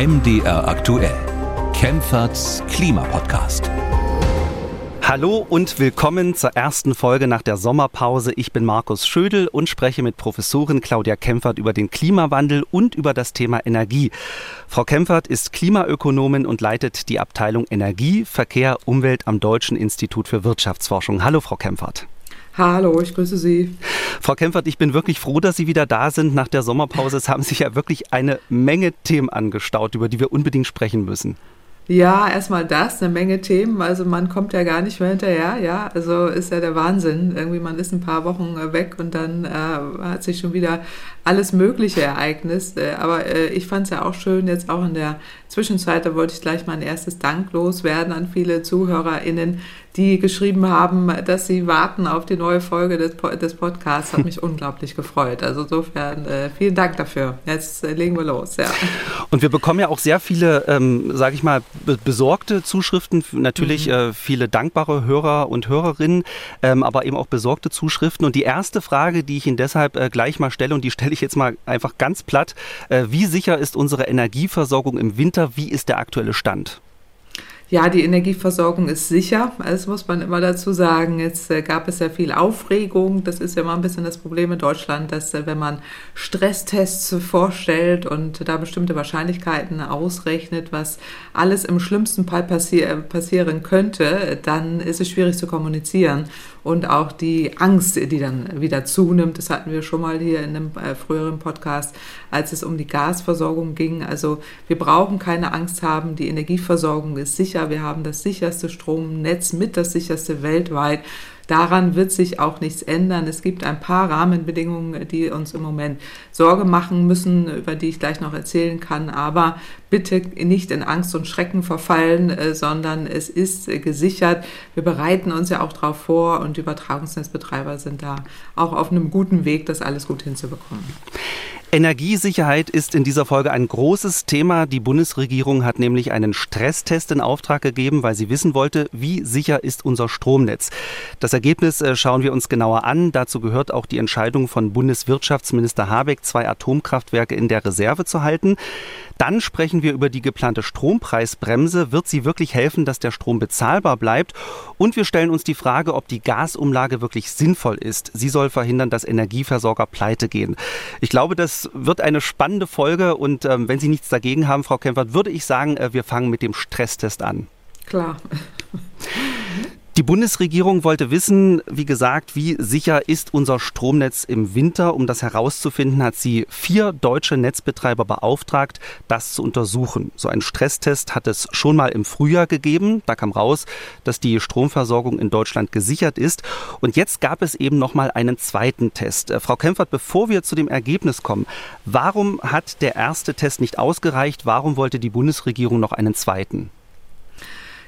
MDR aktuell. Kempferts Klimapodcast. Hallo und willkommen zur ersten Folge nach der Sommerpause. Ich bin Markus Schödel und spreche mit Professorin Claudia Kempfert über den Klimawandel und über das Thema Energie. Frau Kempfert ist Klimaökonomin und leitet die Abteilung Energie, Verkehr, Umwelt am Deutschen Institut für Wirtschaftsforschung. Hallo, Frau Kempfert. Hallo, ich grüße Sie. Frau Kempfert, ich bin wirklich froh, dass Sie wieder da sind nach der Sommerpause. Es haben sich ja wirklich eine Menge Themen angestaut, über die wir unbedingt sprechen müssen. Ja, erstmal das, eine Menge Themen. Also man kommt ja gar nicht mehr hinterher, ja. Also ist ja der Wahnsinn. Irgendwie man ist ein paar Wochen äh, weg und dann äh, hat sich schon wieder alles Mögliche ereignet. Äh, aber äh, ich fand es ja auch schön, jetzt auch in der Zwischenzeit, da wollte ich gleich mein erstes Dank loswerden an viele ZuhörerInnen, die geschrieben haben, dass sie warten auf die neue Folge des, des Podcasts. Hat mich unglaublich gefreut. Also insofern äh, vielen Dank dafür. Jetzt äh, legen wir los. Ja. Und wir bekommen ja auch sehr viele, ähm, sage ich mal, besorgte Zuschriften. Natürlich mhm. äh, viele dankbare Hörer und Hörerinnen, ähm, aber eben auch besorgte Zuschriften. Und die erste Frage, die ich Ihnen deshalb äh, gleich mal stelle, und die stelle ich jetzt mal einfach ganz platt: äh, Wie sicher ist unsere Energieversorgung im Winter? Wie ist der aktuelle Stand? Ja, die Energieversorgung ist sicher, das muss man immer dazu sagen. Jetzt äh, gab es ja viel Aufregung. Das ist ja immer ein bisschen das Problem in Deutschland, dass äh, wenn man Stresstests vorstellt und da bestimmte Wahrscheinlichkeiten ausrechnet, was alles im schlimmsten Fall passi passieren könnte, dann ist es schwierig zu kommunizieren und auch die Angst, die dann wieder zunimmt. Das hatten wir schon mal hier in einem äh, früheren Podcast, als es um die Gasversorgung ging. Also wir brauchen keine Angst haben, die Energieversorgung ist sicher. Wir haben das sicherste Stromnetz mit das sicherste weltweit. Daran wird sich auch nichts ändern. Es gibt ein paar Rahmenbedingungen, die uns im Moment Sorge machen müssen, über die ich gleich noch erzählen kann. Aber bitte nicht in Angst und Schrecken verfallen, äh, sondern es ist gesichert. Wir bereiten uns ja auch darauf vor und die Übertragungsnetzbetreiber sind da auch auf einem guten Weg, das alles gut hinzubekommen. Energiesicherheit ist in dieser Folge ein großes Thema. Die Bundesregierung hat nämlich einen Stresstest in Auftrag gegeben, weil sie wissen wollte, wie sicher ist unser Stromnetz. Das Ergebnis äh, schauen wir uns genauer an. Dazu gehört auch die Entscheidung von Bundeswirtschaftsminister Habeck, zwei Atomkraftwerke in der Reserve zu halten. Dann sprechen wir über die geplante Strompreisbremse. Wird sie wirklich helfen, dass der Strom bezahlbar bleibt? Und wir stellen uns die Frage, ob die Gasumlage wirklich sinnvoll ist. Sie soll verhindern, dass Energieversorger pleite gehen. Ich glaube, das wird eine spannende Folge. Und ähm, wenn Sie nichts dagegen haben, Frau Kempfert, würde ich sagen, äh, wir fangen mit dem Stresstest an. Klar. Die Bundesregierung wollte wissen, wie gesagt, wie sicher ist unser Stromnetz im Winter. Um das herauszufinden, hat sie vier deutsche Netzbetreiber beauftragt, das zu untersuchen. So ein Stresstest hat es schon mal im Frühjahr gegeben. Da kam raus, dass die Stromversorgung in Deutschland gesichert ist. Und jetzt gab es eben noch mal einen zweiten Test. Äh, Frau Kempfert, bevor wir zu dem Ergebnis kommen, warum hat der erste Test nicht ausgereicht? Warum wollte die Bundesregierung noch einen zweiten?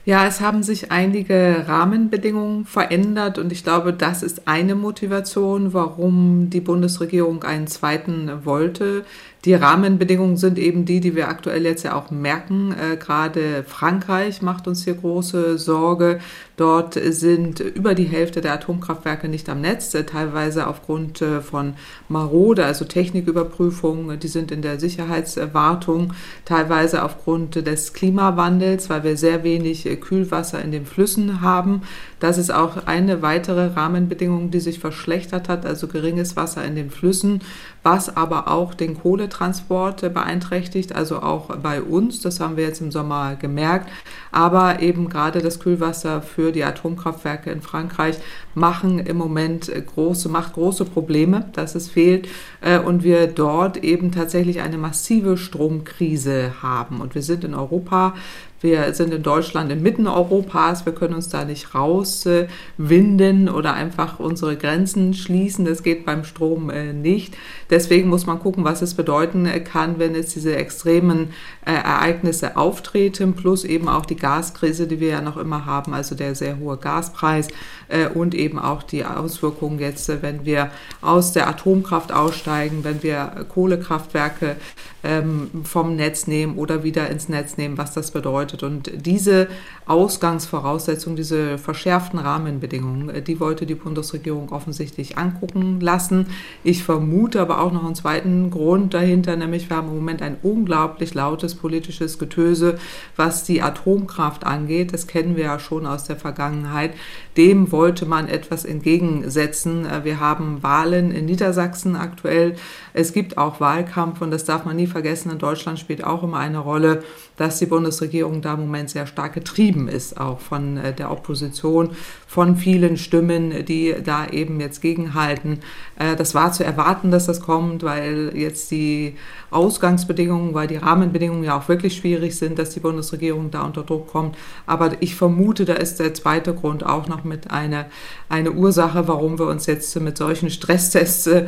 Ja, es haben sich einige Rahmenbedingungen verändert und ich glaube, das ist eine Motivation, warum die Bundesregierung einen zweiten wollte. Die Rahmenbedingungen sind eben die, die wir aktuell jetzt ja auch merken. Äh, gerade Frankreich macht uns hier große Sorge. Dort sind über die Hälfte der Atomkraftwerke nicht am Netz, äh, teilweise aufgrund äh, von Marode, also Techniküberprüfungen. Die sind in der Sicherheitswartung, teilweise aufgrund des Klimawandels, weil wir sehr wenig äh, Kühlwasser in den Flüssen haben. Das ist auch eine weitere Rahmenbedingung, die sich verschlechtert hat, also geringes Wasser in den Flüssen, was aber auch den Kohletransport beeinträchtigt, also auch bei uns. Das haben wir jetzt im Sommer gemerkt. Aber eben gerade das Kühlwasser für die Atomkraftwerke in Frankreich machen im Moment große, macht große Probleme, dass es fehlt äh, und wir dort eben tatsächlich eine massive Stromkrise haben. Und wir sind in Europa wir sind in Deutschland inmitten Europas. Wir können uns da nicht rauswinden oder einfach unsere Grenzen schließen. Das geht beim Strom äh, nicht. Deswegen muss man gucken, was es bedeuten kann, wenn jetzt diese extremen äh, Ereignisse auftreten, plus eben auch die Gaskrise, die wir ja noch immer haben, also der sehr hohe Gaspreis äh, und eben auch die Auswirkungen jetzt, wenn wir aus der Atomkraft aussteigen, wenn wir Kohlekraftwerke ähm, vom Netz nehmen oder wieder ins Netz nehmen, was das bedeutet bedeutet. Und diese Ausgangsvoraussetzungen, diese verschärften Rahmenbedingungen, äh, die wollte die Bundesregierung offensichtlich angucken lassen. Ich vermute aber auch noch einen zweiten Grund dahinter, nämlich wir haben im Moment ein unglaublich lautes politisches Getöse, was die Atomkraft angeht. Das kennen wir ja schon aus der Vergangenheit. Dem wollte man etwas entgegensetzen. Äh, wir haben Wahlen in Niedersachsen aktuell. Es gibt auch Wahlkampf und das darf man nie vergessen. In Deutschland spielt auch immer eine Rolle, dass die Bundesregierung da im Moment sehr stark getrieben ist, auch von äh, der Opposition, von vielen Stimmen, die da eben jetzt gegenhalten. Äh, das war zu erwarten, dass das kommt, weil jetzt die Ausgangsbedingungen, weil die Rahmenbedingungen ja auch wirklich schwierig sind, dass die Bundesregierung da unter Druck kommt. Aber ich vermute, da ist der zweite Grund auch noch mit einer eine Ursache, warum wir uns jetzt mit solchen Stresstests äh,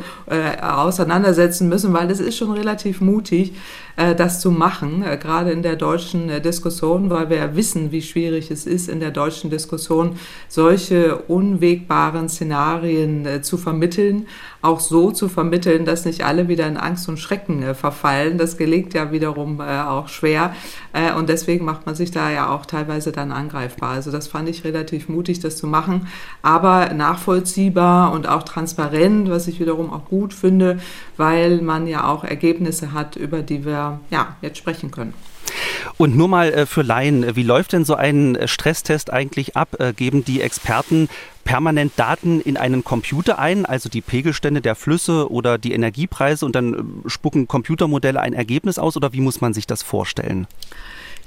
auseinandersetzen müssen, weil es ist schon relativ mutig, äh, das zu machen, äh, gerade in der deutschen äh, Diskussion, weil wir wissen, wie schwierig es ist, in der deutschen Diskussion solche unwegbaren Szenarien zu vermitteln, auch so zu vermitteln, dass nicht alle wieder in Angst und Schrecken verfallen. Das gelingt ja wiederum auch schwer und deswegen macht man sich da ja auch teilweise dann angreifbar. Also das fand ich relativ mutig, das zu machen, aber nachvollziehbar und auch transparent, was ich wiederum auch gut finde, weil man ja auch Ergebnisse hat, über die wir ja, jetzt sprechen können. Und nur mal äh, für Laien, äh, wie läuft denn so ein äh, Stresstest eigentlich ab? Geben die Experten permanent Daten in einen Computer ein, also die Pegelstände der Flüsse oder die Energiepreise und dann spucken Computermodelle ein Ergebnis aus oder wie muss man sich das vorstellen?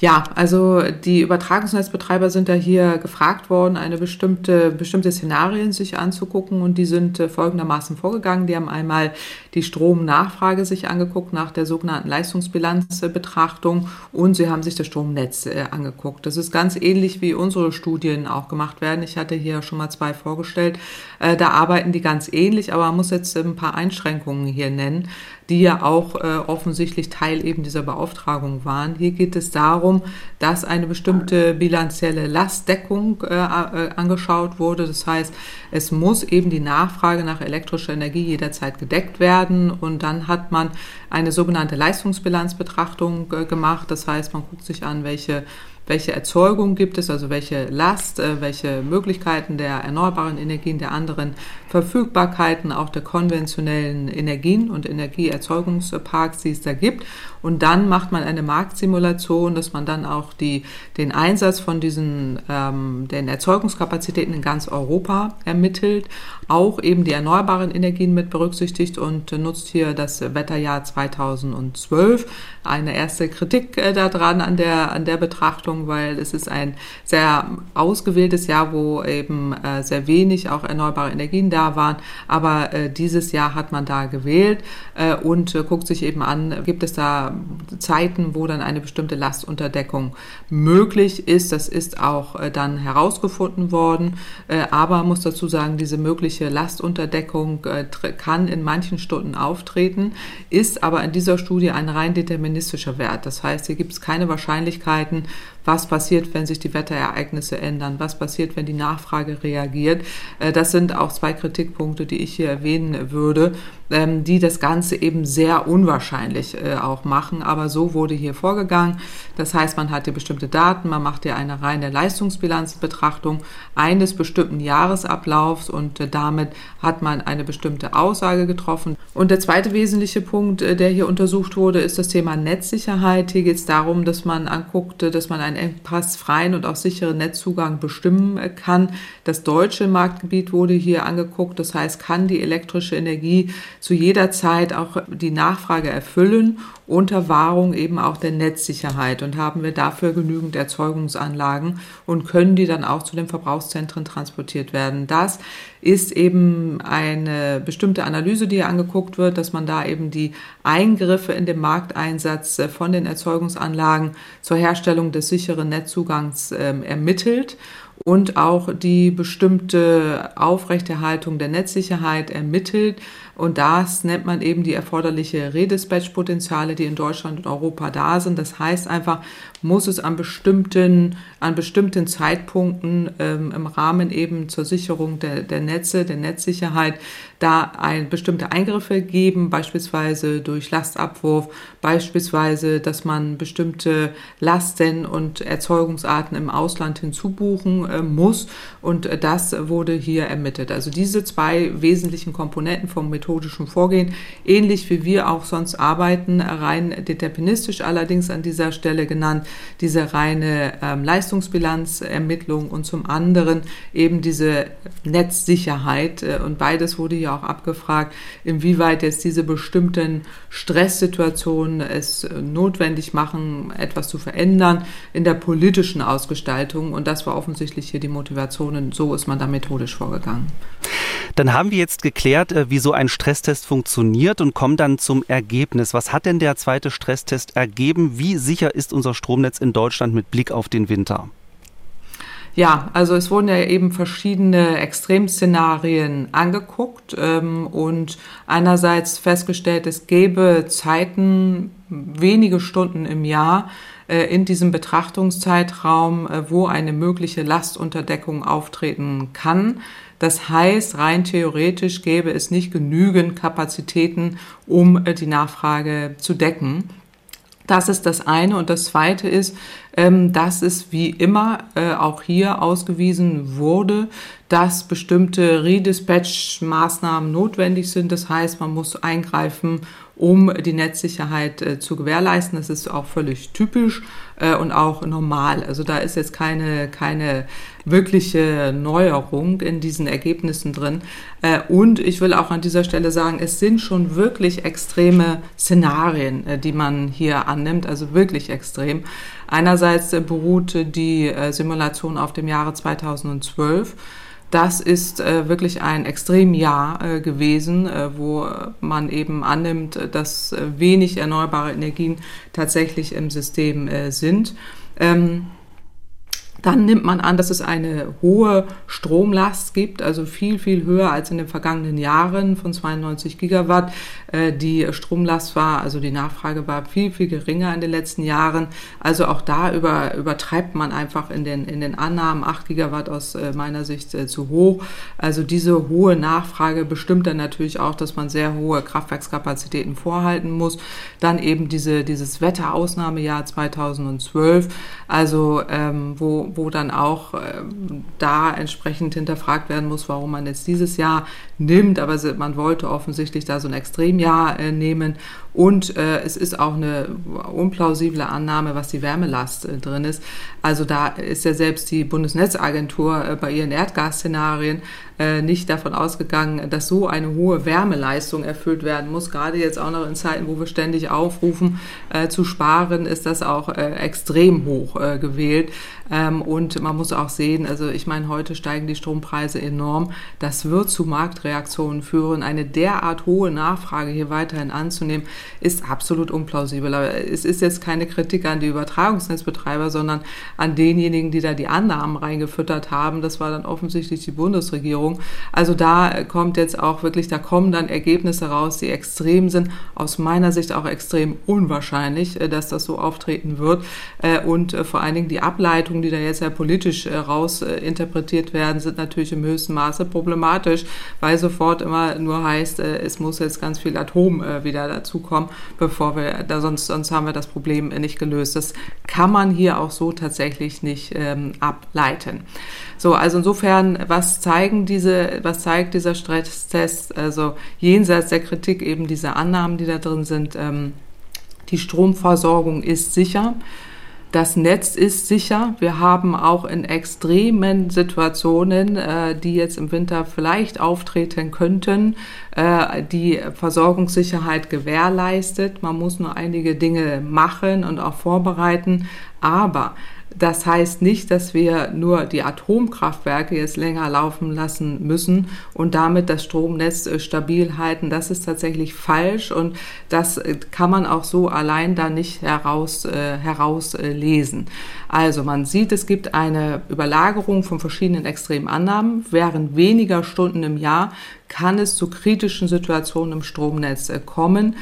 Ja, also die Übertragungsnetzbetreiber sind da hier gefragt worden, eine bestimmte, bestimmte Szenarien sich anzugucken und die sind äh, folgendermaßen vorgegangen. Die haben einmal die Stromnachfrage sich angeguckt nach der sogenannten Leistungsbilanzbetrachtung und sie haben sich das Stromnetz äh, angeguckt. Das ist ganz ähnlich wie unsere Studien auch gemacht werden. Ich hatte hier schon mal zwei vorgestellt. Äh, da arbeiten die ganz ähnlich, aber man muss jetzt ein paar Einschränkungen hier nennen die ja auch äh, offensichtlich Teil eben dieser Beauftragung waren. Hier geht es darum, dass eine bestimmte bilanzielle Lastdeckung äh, äh, angeschaut wurde. Das heißt, es muss eben die Nachfrage nach elektrischer Energie jederzeit gedeckt werden und dann hat man eine sogenannte Leistungsbilanzbetrachtung äh, gemacht. Das heißt, man guckt sich an, welche welche Erzeugung gibt es, also welche Last, äh, welche Möglichkeiten der erneuerbaren Energien, der anderen Verfügbarkeiten, auch der konventionellen Energien und Energieerzeugungsparks, die es da gibt. Und dann macht man eine Marktsimulation, dass man dann auch die, den Einsatz von diesen ähm, den Erzeugungskapazitäten in ganz Europa ermittelt, auch eben die erneuerbaren Energien mit berücksichtigt und nutzt hier das Wetterjahr 2012. Eine erste Kritik äh, daran an der, an der Betrachtung, weil es ist ein sehr ausgewähltes Jahr, wo eben äh, sehr wenig auch erneuerbare Energien da waren. Aber äh, dieses Jahr hat man da gewählt äh, und äh, guckt sich eben an, gibt es da Zeiten, wo dann eine bestimmte Lastunterdeckung möglich ist. Das ist auch äh, dann herausgefunden worden. Äh, aber muss dazu sagen, diese mögliche Lastunterdeckung kann in manchen Stunden auftreten, ist aber in dieser Studie ein rein deterministischer Wert. Das heißt, hier gibt es keine Wahrscheinlichkeiten, was passiert, wenn sich die Wetterereignisse ändern, was passiert, wenn die Nachfrage reagiert. Das sind auch zwei Kritikpunkte, die ich hier erwähnen würde, ähm, die das Ganze eben sehr unwahrscheinlich auch machen aber so wurde hier vorgegangen. Das heißt, man hat hier bestimmte Daten, man macht hier eine reine Leistungsbilanzbetrachtung eines bestimmten Jahresablaufs und äh, damit hat man eine bestimmte Aussage getroffen. Und der zweite wesentliche Punkt, äh, der hier untersucht wurde, ist das Thema Netzsicherheit. Hier geht es darum, dass man anguckt, dass man einen engpassfreien und auch sicheren Netzzugang bestimmen kann. Das deutsche Marktgebiet wurde hier angeguckt. Das heißt, kann die elektrische Energie zu jeder Zeit auch die Nachfrage erfüllen unter Wahrung eben auch der Netzsicherheit und haben wir dafür genügend Erzeugungsanlagen und können die dann auch zu den Verbrauchszentren transportiert werden. Das ist eben eine bestimmte Analyse, die hier angeguckt wird, dass man da eben die Eingriffe in den Markteinsatz von den Erzeugungsanlagen zur Herstellung des sicheren Netzzugangs äh, ermittelt und auch die bestimmte Aufrechterhaltung der Netzsicherheit ermittelt. Und das nennt man eben die erforderliche Redispatch-Potenziale, die in Deutschland und Europa da sind. Das heißt einfach, muss es an bestimmten, an bestimmten Zeitpunkten ähm, im Rahmen eben zur Sicherung der, der Netze, der Netzsicherheit, da ein, bestimmte Eingriffe geben, beispielsweise durch Lastabwurf, beispielsweise, dass man bestimmte Lasten und Erzeugungsarten im Ausland hinzubuchen äh, muss. Und äh, das wurde hier ermittelt. Also diese zwei wesentlichen Komponenten vom methodischen Vorgehen, ähnlich wie wir auch sonst arbeiten, rein deterministisch allerdings an dieser Stelle genannt, diese reine ähm, Leistungsbilanzermittlung und zum anderen eben diese Netzsicherheit. Äh, und beides wurde hier auch abgefragt, inwieweit jetzt diese bestimmten Stresssituationen es notwendig machen, etwas zu verändern in der politischen Ausgestaltung. Und das war offensichtlich hier die Motivation und so ist man da methodisch vorgegangen. Dann haben wir jetzt geklärt, äh, wie so ein Stresstest funktioniert und kommen dann zum Ergebnis. Was hat denn der zweite Stresstest ergeben? Wie sicher ist unser Stromnetz in Deutschland mit Blick auf den Winter? Ja, also es wurden ja eben verschiedene Extremszenarien angeguckt ähm, und einerseits festgestellt, es gäbe Zeiten, wenige Stunden im Jahr äh, in diesem Betrachtungszeitraum, äh, wo eine mögliche Lastunterdeckung auftreten kann. Das heißt, rein theoretisch gäbe es nicht genügend Kapazitäten, um äh, die Nachfrage zu decken. Das ist das eine. Und das zweite ist, ähm, dass es wie immer äh, auch hier ausgewiesen wurde, dass bestimmte Redispatch-Maßnahmen notwendig sind. Das heißt, man muss eingreifen, um die Netzsicherheit äh, zu gewährleisten. Das ist auch völlig typisch äh, und auch normal. Also da ist jetzt keine, keine wirkliche Neuerung in diesen Ergebnissen drin. Äh, und ich will auch an dieser Stelle sagen, es sind schon wirklich extreme Szenarien, äh, die man hier annimmt, also wirklich extrem. Einerseits äh, beruht die äh, Simulation auf dem Jahre 2012. Das ist äh, wirklich ein Extremjahr äh, gewesen, äh, wo man eben annimmt, dass äh, wenig erneuerbare Energien tatsächlich im System äh, sind. Ähm, dann nimmt man an, dass es eine hohe Stromlast gibt, also viel, viel höher als in den vergangenen Jahren von 92 Gigawatt. Äh, die Stromlast war, also die Nachfrage war viel, viel geringer in den letzten Jahren. Also auch da über, übertreibt man einfach in den, in den Annahmen 8 Gigawatt aus äh, meiner Sicht äh, zu hoch. Also diese hohe Nachfrage bestimmt dann natürlich auch, dass man sehr hohe Kraftwerkskapazitäten vorhalten muss. Dann eben diese, dieses Wetterausnahmejahr 2012, also ähm, wo wo, dann auch äh, da entsprechend hinterfragt werden muss, warum man jetzt dieses Jahr nimmt. Aber man wollte offensichtlich da so ein Extremjahr äh, nehmen. Und äh, es ist auch eine unplausible Annahme, was die Wärmelast äh, drin ist. Also da ist ja selbst die Bundesnetzagentur äh, bei ihren Erdgasszenarien äh, nicht davon ausgegangen, dass so eine hohe Wärmeleistung erfüllt werden muss. Gerade jetzt auch noch in Zeiten, wo wir ständig aufrufen äh, zu sparen, ist das auch äh, extrem hoch äh, gewählt. Ähm, und man muss auch sehen, also ich meine, heute steigen die Strompreise enorm. Das wird zu Marktreaktionen führen. Eine derart hohe Nachfrage hier weiterhin anzunehmen, ist absolut unplausibel. Aber es ist jetzt keine Kritik an die Übertragungsnetzbetreiber, sondern an denjenigen, die da die Annahmen reingefüttert haben. Das war dann offensichtlich die Bundesregierung. Also da kommt jetzt auch wirklich, da kommen dann Ergebnisse raus, die extrem sind. Aus meiner Sicht auch extrem unwahrscheinlich, äh, dass das so auftreten wird. Äh, und äh, vor allen Dingen die Ableitungen, die da jetzt ja politisch raus interpretiert werden, sind natürlich im höchsten Maße problematisch, weil sofort immer nur heißt, es muss jetzt ganz viel Atom wieder dazukommen, bevor wir, da sonst, sonst haben wir das Problem nicht gelöst. Das kann man hier auch so tatsächlich nicht ähm, ableiten. So, also insofern, was zeigen diese, was zeigt dieser Stresstest? Also jenseits der Kritik eben diese Annahmen, die da drin sind, ähm, die Stromversorgung ist sicher. Das Netz ist sicher. Wir haben auch in extremen Situationen, äh, die jetzt im Winter vielleicht auftreten könnten, äh, die Versorgungssicherheit gewährleistet. Man muss nur einige Dinge machen und auch vorbereiten. Aber Das heißt nicht, dass wir nur die Atomkraftwerke jetzt länger laufen lassen müssen und damit das Stromnetz äh, stabil halten. Das ist tatsächlich falsch und das äh, kann man auch so allein da nicht heraus, äh, herauslesen. Also man sieht, es gibt eine Überlagerung von verschiedenen extremen Annahmen. Während weniger Stunden im Jahr kann es zu kritischen Situationen im Stromnetz kommen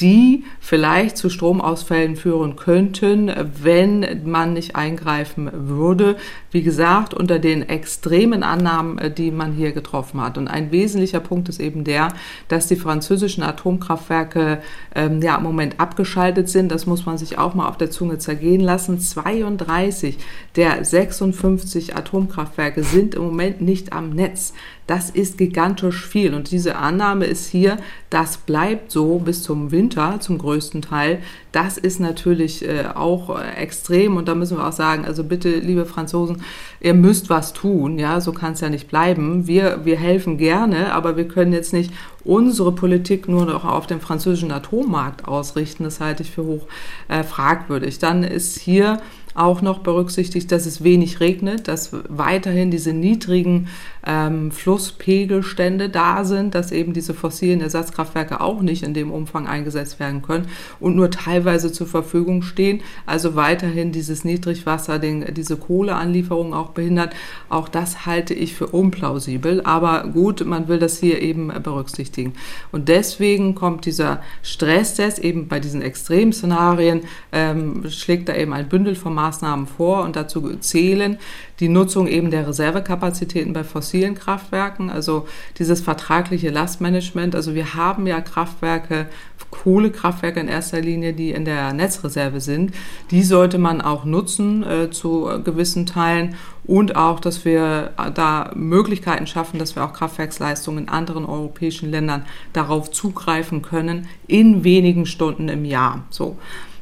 die vielleicht zu Stromausfällen führen könnten, wenn man nicht eingreifen würde. Wie gesagt, unter den extremen Annahmen, äh, die man hier getroffen hat. Und ein wesentlicher Punkt ist eben der, dass die französischen Atomkraftwerke ähm, ja im Moment abgeschaltet sind. Das muss man sich auch mal auf der Zunge zergehen lassen. 32 der 56 Atomkraftwerke sind im Moment nicht am Netz. Das ist gigantisch viel. Und diese Annahme ist hier, das bleibt so bis zum Winter zum größten Teil. Das ist natürlich äh, auch äh, extrem. Und da müssen wir auch sagen, also bitte, liebe Franzosen, ihr müsst was tun. Ja, so kann es ja nicht bleiben. Wir, wir helfen gerne, aber wir können jetzt nicht unsere Politik nur noch auf den französischen Atommarkt ausrichten. Das halte ich für hoch äh, fragwürdig. Dann ist hier auch noch berücksichtigt, dass es wenig regnet, dass weiterhin diese niedrigen ähm, Flusspegelstände da sind, dass eben diese fossilen Ersatzkraftwerke auch nicht in dem Umfang eingesetzt werden können und nur teilweise zur Verfügung stehen. Also weiterhin dieses Niedrigwasser, den, diese Kohleanlieferung auch behindert. Auch das halte ich für unplausibel. Aber gut, man will das hier eben berücksichtigen. Und deswegen kommt dieser Stresstest eben bei diesen Extremszenarien, ähm, schlägt da eben ein Bündel von Maßnahmen vor und dazu zählen die Nutzung eben der Reservekapazitäten bei fossilen Kraftwerken, also dieses vertragliche Lastmanagement. Also wir haben ja Kraftwerke, Kohlekraftwerke in erster Linie, die in der Netzreserve sind. Die sollte man auch nutzen äh, zu gewissen Teilen und auch, dass wir da Möglichkeiten schaffen, dass wir auch Kraftwerksleistungen in anderen europäischen Ländern darauf zugreifen können in wenigen Stunden im Jahr. So.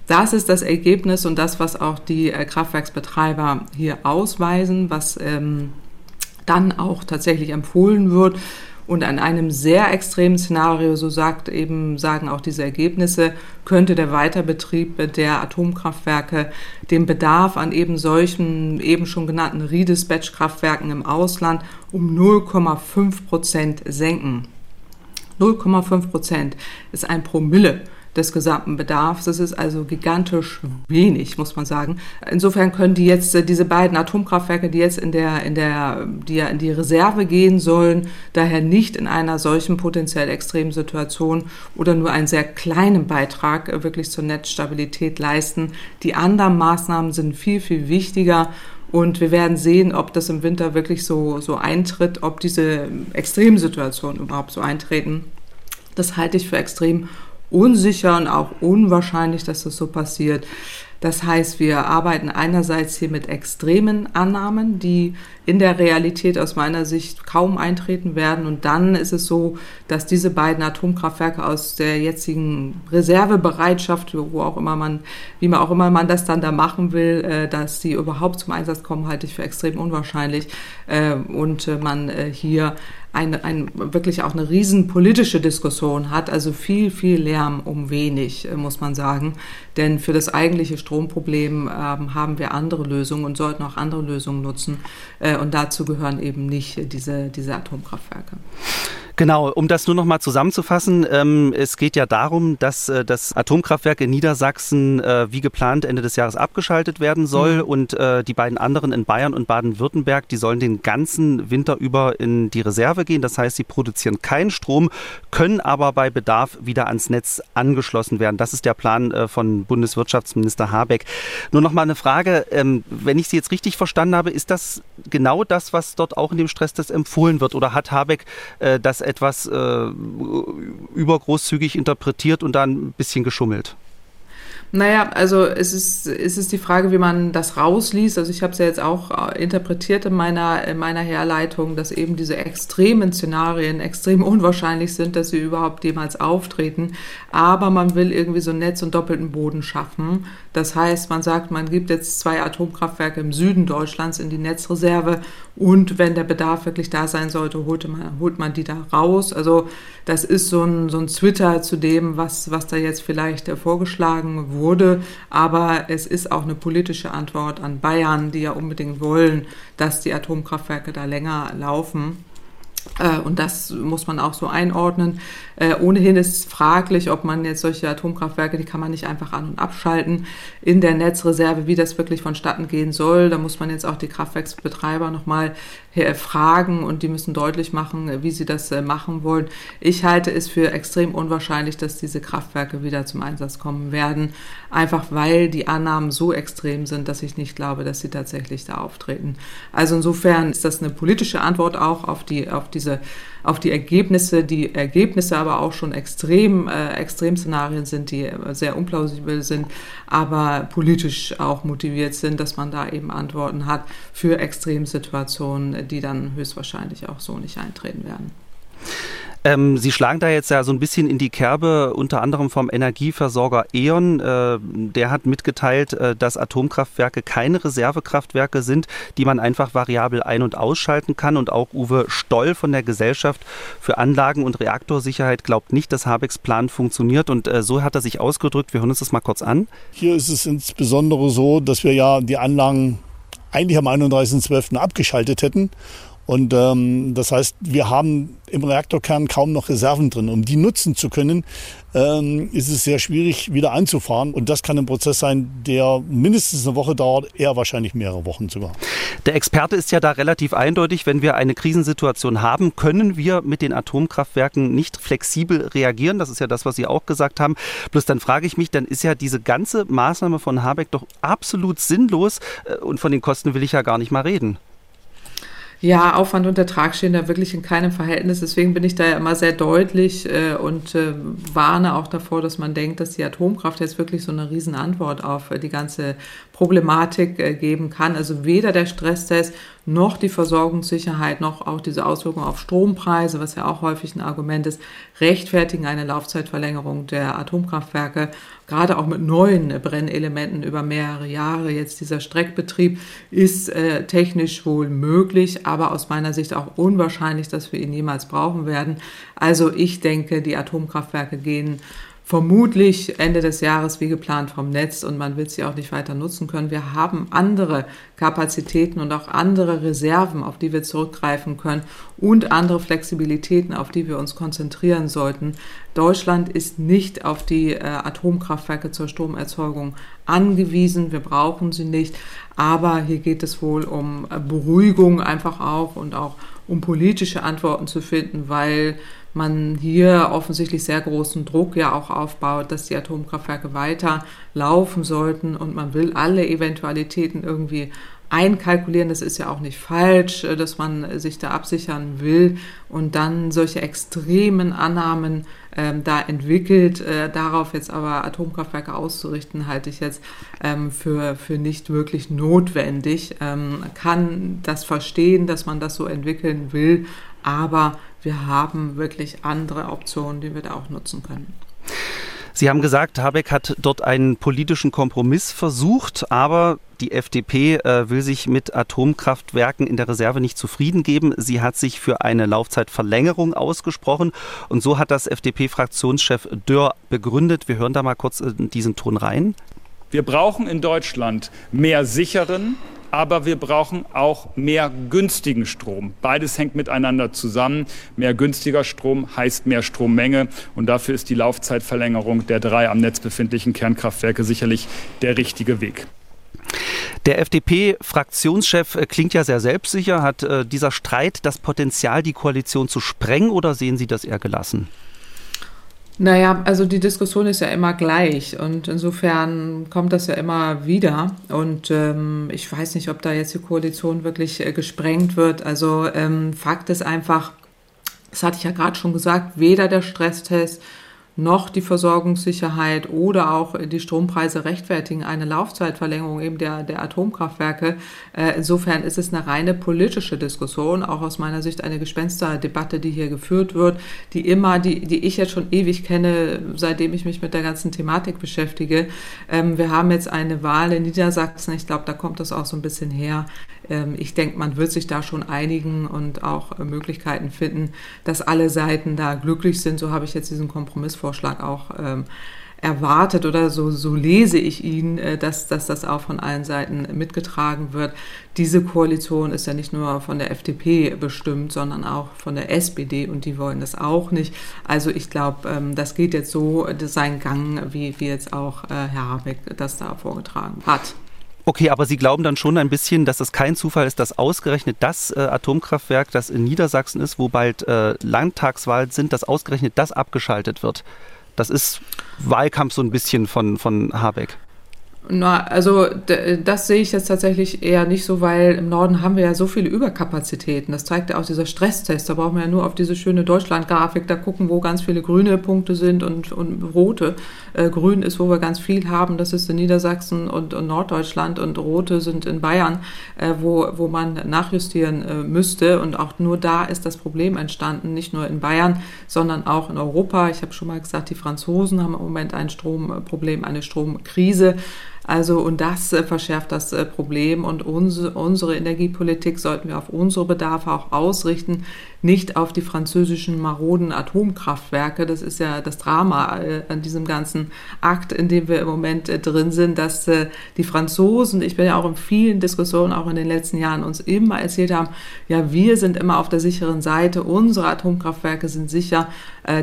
Das ist das Ergebnis und das, was auch die äh, Kraftwerksbetreiber hier ausweisen, was ähm, dann auch tatsächlich empfohlen wird. Und an einem sehr extremen Szenario, so sagt eben, sagen auch diese Ergebnisse, könnte der Weiterbetrieb der Atomkraftwerke den Bedarf an eben solchen, eben schon genannten Redispatch-Kraftwerken im Ausland um 0,5 Prozent senken. 0,5 Prozent ist ein Promille des gesamten Bedarfs. Das ist also gigantisch wenig, muss man sagen. Insofern können die jetzt, äh, diese beiden Atomkraftwerke, die jetzt in der, in der, die ja in die Reserve gehen sollen, daher nicht in einer solchen potenziell extremen Situation oder nur einen sehr kleinen Beitrag äh, wirklich zur Netzstabilität leisten. Die anderen Maßnahmen sind viel, viel wichtiger und wir werden sehen, ob das im Winter wirklich so, so eintritt, ob diese Extremsituationen überhaupt so eintreten. Das halte ich für extrem unsicher und auch unwahrscheinlich, dass das so passiert. Das heißt, wir arbeiten einerseits hier mit extremen Annahmen, die in der Realität aus meiner Sicht kaum eintreten werden. Und dann ist es so, dass diese beiden Atomkraftwerke aus der jetzigen Reservebereitschaft, wo auch immer man, wie man auch immer man das dann da machen will, äh, dass sie überhaupt zum Einsatz kommen, halte ich für extrem unwahrscheinlich. Äh, und äh, man hier ein, ein, wirklich auch eine riesen politische Diskussion hat, also viel, viel Lärm um wenig, äh, muss man sagen. Denn für das eigentliche Stromproblem ähm, haben wir andere Lösungen und sollten auch andere Lösungen nutzen. Äh, und dazu gehören eben nicht diese, diese Atomkraftwerke. Genau, um das nur noch mal zusammenzufassen, ähm, es geht ja darum, dass äh, das Atomkraftwerk in Niedersachsen äh, wie geplant Ende des Jahres abgeschaltet werden soll mhm. und äh, die beiden anderen in Bayern und Baden-Württemberg, die sollen den ganzen Winter über in die Reserve gehen. Das heißt, sie produzieren keinen Strom, können aber bei Bedarf wieder ans Netz angeschlossen werden. Das ist der Plan äh, von Bundeswirtschaftsminister Habeck. Nur noch mal eine Frage, ähm, wenn ich Sie jetzt richtig verstanden habe, ist das genau das, was dort auch in dem Stresstest empfohlen wird oder hat Habeck äh, das etwas äh, übergroßzügig interpretiert und dann ein bisschen geschummelt. Naja, also es ist, es ist die Frage, wie man das rausliest. Also ich habe es ja jetzt auch äh, interpretiert in meiner, in meiner Herleitung, dass eben diese extremen Szenarien extrem unwahrscheinlich sind, dass sie überhaupt jemals auftreten. Aber man will irgendwie so ein Netz und doppelten Boden schaffen. Das heißt, man sagt, man gibt jetzt zwei Atomkraftwerke im Süden Deutschlands in die Netzreserve und wenn der Bedarf wirklich da sein sollte, holt man, holt man die da raus. Also das ist so ein, so ein Twitter zu dem, was, was da jetzt vielleicht vorgeschlagen wurde wurde. Aber es ist auch eine politische Antwort an Bayern, die ja unbedingt wollen, dass die Atomkraftwerke da länger laufen. Äh, und das muss man auch so einordnen. Äh, ohnehin ist fraglich, ob man jetzt solche Atomkraftwerke, die kann man nicht einfach an- und abschalten in der Netzreserve, wie das wirklich vonstatten gehen soll. Da muss man jetzt auch die Kraftwerksbetreiber nochmal fragen und die müssen deutlich machen, wie sie das äh, machen wollen. Ich halte es für extrem unwahrscheinlich, dass diese Kraftwerke wieder zum Einsatz kommen werden, einfach weil die Annahmen so extrem sind, dass ich nicht glaube, dass sie tatsächlich da auftreten. Also insofern ist das eine politische Antwort auch auf die, auf diese auf die Ergebnisse, die Ergebnisse aber auch schon extrem, äh, Extremszenarien sind, die sehr unplausibel sind, aber politisch auch motiviert sind, dass man da eben Antworten hat für Extremsituationen, die dann höchstwahrscheinlich auch so nicht eintreten werden. Ähm, Sie schlagen da jetzt ja so ein bisschen in die Kerbe, unter anderem vom Energieversorger E.ON. Äh, der hat mitgeteilt, äh, dass Atomkraftwerke keine Reservekraftwerke sind, die man einfach variabel ein- und ausschalten kann. Und auch Uwe Stoll von der Gesellschaft für Anlagen- und Reaktorsicherheit glaubt nicht, dass Habecks Plan funktioniert. Und äh, so hat er sich ausgedrückt. Wir hören uns das mal kurz an. Hier ist es insbesondere so, dass wir ja die Anlagen eigentlich am 31.12. abgeschaltet hätten und ähm, das heißt, wir haben im Reaktorkern kaum noch Reserven drin. Um die nutzen zu können, ähm, ist es sehr schwierig, wieder anzufahren. Und das kann ein Prozess sein, der mindestens eine Woche dauert, eher wahrscheinlich mehrere Wochen sogar. Der Experte ist ja da relativ eindeutig. Wenn wir eine Krisensituation haben, können wir mit den Atomkraftwerken nicht flexibel reagieren. Das ist ja das, was Sie auch gesagt haben. Bloß dann frage ich mich, dann ist ja diese ganze Maßnahme von Habeck doch absolut sinnlos. Äh, und von den Kosten will ich ja gar nicht mal reden. Ja, Aufwand und Ertrag stehen da wirklich in keinem Verhältnis. Deswegen bin ich da ja immer sehr deutlich äh, und äh, warne auch davor, dass man denkt, dass die Atomkraft jetzt wirklich so eine Riesenantwort auf äh, die ganze Problematik äh, geben kann. Also weder der Stresstest noch die Versorgungssicherheit noch auch diese Auswirkungen auf Strompreise, was ja auch häufig ein Argument ist, rechtfertigen eine Laufzeitverlängerung der Atomkraftwerke, gerade auch mit neuen Brennelementen über mehrere Jahre. Jetzt dieser Streckbetrieb ist äh, technisch wohl möglich, aber aus meiner Sicht auch unwahrscheinlich, dass wir ihn jemals brauchen werden. Also ich denke, die Atomkraftwerke gehen vermutlich Ende des Jahres wie geplant vom Netz und man wird sie auch nicht weiter nutzen können. Wir haben andere Kapazitäten und auch andere Reserven, auf die wir zurückgreifen können und andere Flexibilitäten, auf die wir uns konzentrieren sollten. Deutschland ist nicht auf die äh, Atomkraftwerke zur Stromerzeugung angewiesen. Wir brauchen sie nicht. Aber hier geht es wohl um Beruhigung einfach auch und auch um politische Antworten zu finden, weil man hier offensichtlich sehr großen Druck ja auch aufbaut, dass die Atomkraftwerke weiter laufen sollten und man will alle Eventualitäten irgendwie einkalkulieren. Das ist ja auch nicht falsch, äh, dass man sich da absichern will und dann solche extremen Annahmen ähm, da entwickelt. Äh, darauf jetzt aber Atomkraftwerke auszurichten, halte ich jetzt ähm, für, für nicht wirklich notwendig. Ähm, kann das verstehen, dass man das so entwickeln will, aber wir haben wirklich andere Optionen, die wir da auch nutzen können. Sie haben gesagt, Habeck hat dort einen politischen Kompromiss versucht, aber die FDP äh, will sich mit Atomkraftwerken in der Reserve nicht zufrieden geben. Sie hat sich für eine Laufzeitverlängerung ausgesprochen und so hat das FDP-Fraktionschef Dörr begründet. Wir hören da mal kurz in äh, diesen Ton rein. Wir brauchen in Deutschland mehr sicheren, aber wir brauchen auch mehr günstigen Strom. Beides hängt miteinander zusammen. Mehr günstiger Strom heißt mehr Strommenge und dafür ist die Laufzeitverlängerung der drei am Netz befindlichen Kernkraftwerke sicherlich der richtige Weg. Der FDP-Fraktionschef äh, klingt ja sehr selbstsicher. Hat äh, dieser Streit das Potenzial, die Koalition zu sprengen oder sehen Sie das eher gelassen? Naja, also die Diskussion ist ja immer gleich und insofern kommt das ja immer wieder. Und ähm, ich weiß nicht, ob da jetzt die Koalition wirklich äh, gesprengt wird. Also ähm, Fakt ist einfach, das hatte ich ja gerade schon gesagt, weder der Stresstest noch die Versorgungssicherheit oder auch die Strompreise rechtfertigen eine Laufzeitverlängerung eben der, der Atomkraftwerke. Äh, insofern ist es eine reine politische Diskussion, auch aus meiner Sicht eine Gespensterdebatte, die hier geführt wird, die immer, die, die ich jetzt schon ewig kenne, seitdem ich mich mit der ganzen Thematik beschäftige. Ähm, wir haben jetzt eine Wahl in Niedersachsen, ich glaube, da kommt das auch so ein bisschen her. Ähm, ich denke, man wird sich da schon einigen und auch Möglichkeiten finden, dass alle Seiten da glücklich sind. So habe ich jetzt diesen Kompromiss vor Vorschlag auch ähm, erwartet oder so, so lese ich ihn, äh, dass, dass das auch von allen Seiten mitgetragen wird. Diese Koalition ist ja nicht nur von der FDP bestimmt, sondern auch von der SPD und die wollen das auch nicht. Also ich glaube, ähm, das geht jetzt so seinen Gang, wie, wie jetzt auch äh, Herr Habeck das da vorgetragen hat. Okay, aber Sie glauben dann schon ein bisschen, dass es kein Zufall ist, dass ausgerechnet das äh, Atomkraftwerk, das in Niedersachsen ist, wo bald äh, Landtagswahlen sind, dass ausgerechnet das abgeschaltet wird. Das ist Wahlkampf so ein bisschen von, von Habeck. Na, also das sehe ich jetzt tatsächlich eher nicht so, weil im Norden haben wir ja so viele Überkapazitäten. Das zeigt ja auch dieser Stresstest. Da brauchen wir ja nur auf diese schöne Deutschland-Grafik da gucken, wo ganz viele grüne Punkte sind und, und rote. Äh, grün ist, wo wir ganz viel haben. Das ist in Niedersachsen und, und Norddeutschland und rote sind in Bayern, äh, wo, wo man nachjustieren äh, müsste. Und auch nur da ist das Problem entstanden. Nicht nur in Bayern, sondern auch in Europa. Ich habe schon mal gesagt, die Franzosen haben im Moment ein Stromproblem, eine Stromkrise. Also, und das äh, verschärft das äh, Problem und unsere, unsere Energiepolitik sollten wir auf unsere Bedarfe auch ausrichten, nicht auf die französischen maroden Atomkraftwerke. Das ist ja das Drama äh, an diesem ganzen Akt, in dem wir im Moment drin sind, dass die Franzosen, ich bin ja auch in vielen Diskussionen, auch in den letzten Jahren, uns immer erzählt haben, ja, wir sind immer auf der sicheren Seite, unsere Atomkraftwerke sind sicher,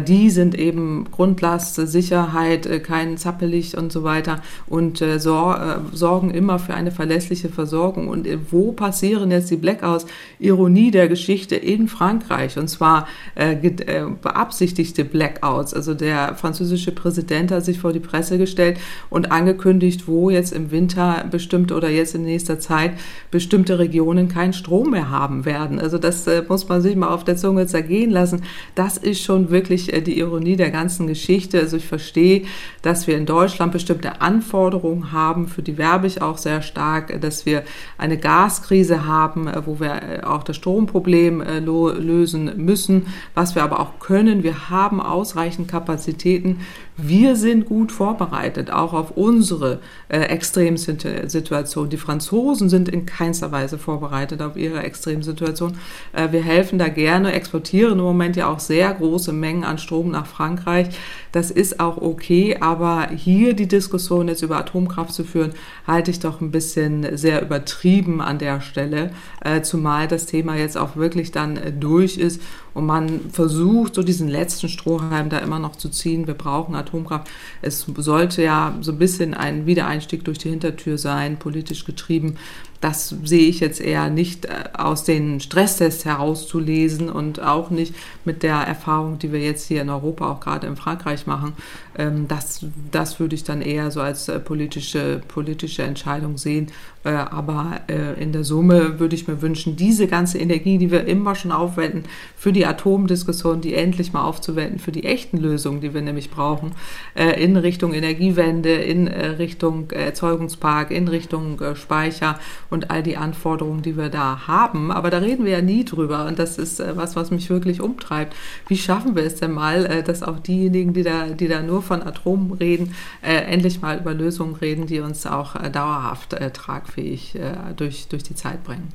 die sind eben Grundlast, Sicherheit, kein Zappelig und so weiter und äh, sor sorgen immer für eine verlässliche Versorgung. Und wo passieren jetzt die Blackouts? Ironie der Geschichte in Frankreich und zwar beabsichtigte Blackouts. Also der französische Präsident hat sich vor die Presse gestellt und angekündigt, wo jetzt im Winter bestimmte oder jetzt in nächster Zeit bestimmte Regionen keinen Strom mehr haben werden. Also das muss man sich mal auf der Zunge zergehen lassen. Das ist schon wirklich äh, die Ironie der ganzen Geschichte. Also ich verstehe, dass wir in Deutschland bestimmte Anforderungen haben, für die werbe ich auch sehr stark, dass wir eine Gaskrise haben, äh, wo wir äh, auch das Stromproblem lösen müssen, was wir aber auch können. Wir haben ausreichend Kapazitäten. Wir sind gut vorbereitet, auch auf unsere äh, Extremsituation. Die Franzosen sind in keinster Weise vorbereitet auf ihre Extremsituation. Äh, wir helfen da gerne, exportieren im Moment ja auch sehr große Mengen an Strom nach Frankreich. Das ist auch okay, aber hier die Diskussion jetzt über Atomkraft zu führen, halte ich doch ein bisschen sehr übertrieben an der Stelle, äh, zumal das Thema jetzt auch wirklich dann äh, durch ist und man versucht, so diesen letzten Strohhalm da immer noch zu ziehen. Wir brauchen Atomkraft. Es sollte ja so ein bisschen ein Wiedereinstieg durch die Hintertür sein, politisch getrieben. Das sehe ich jetzt eher nicht äh, aus den Stresstests herauszulesen und auch nicht mit der Erfahrung, die wir jetzt hier in Europa, auch gerade in Frankreich machen. Ähm, das, das würde ich dann eher so als äh, politische, politische Entscheidung sehen. Äh, aber in der Summe würde ich mir wünschen, diese ganze Energie, die wir immer schon aufwenden für die Atomdiskussion, die endlich mal aufzuwenden für die echten Lösungen, die wir nämlich brauchen, in Richtung Energiewende, in Richtung Erzeugungspark, in Richtung Speicher und all die Anforderungen, die wir da haben. Aber da reden wir ja nie drüber. Und das ist äh, was, was mich wirklich umtreibt. Wie schaffen wir es denn mal, äh, dass auch diejenigen, die da, die da nur von Atom reden, äh, endlich mal über Lösungen reden, die uns auch dauerhaft tragfähig durch, durch die Zeit bringen?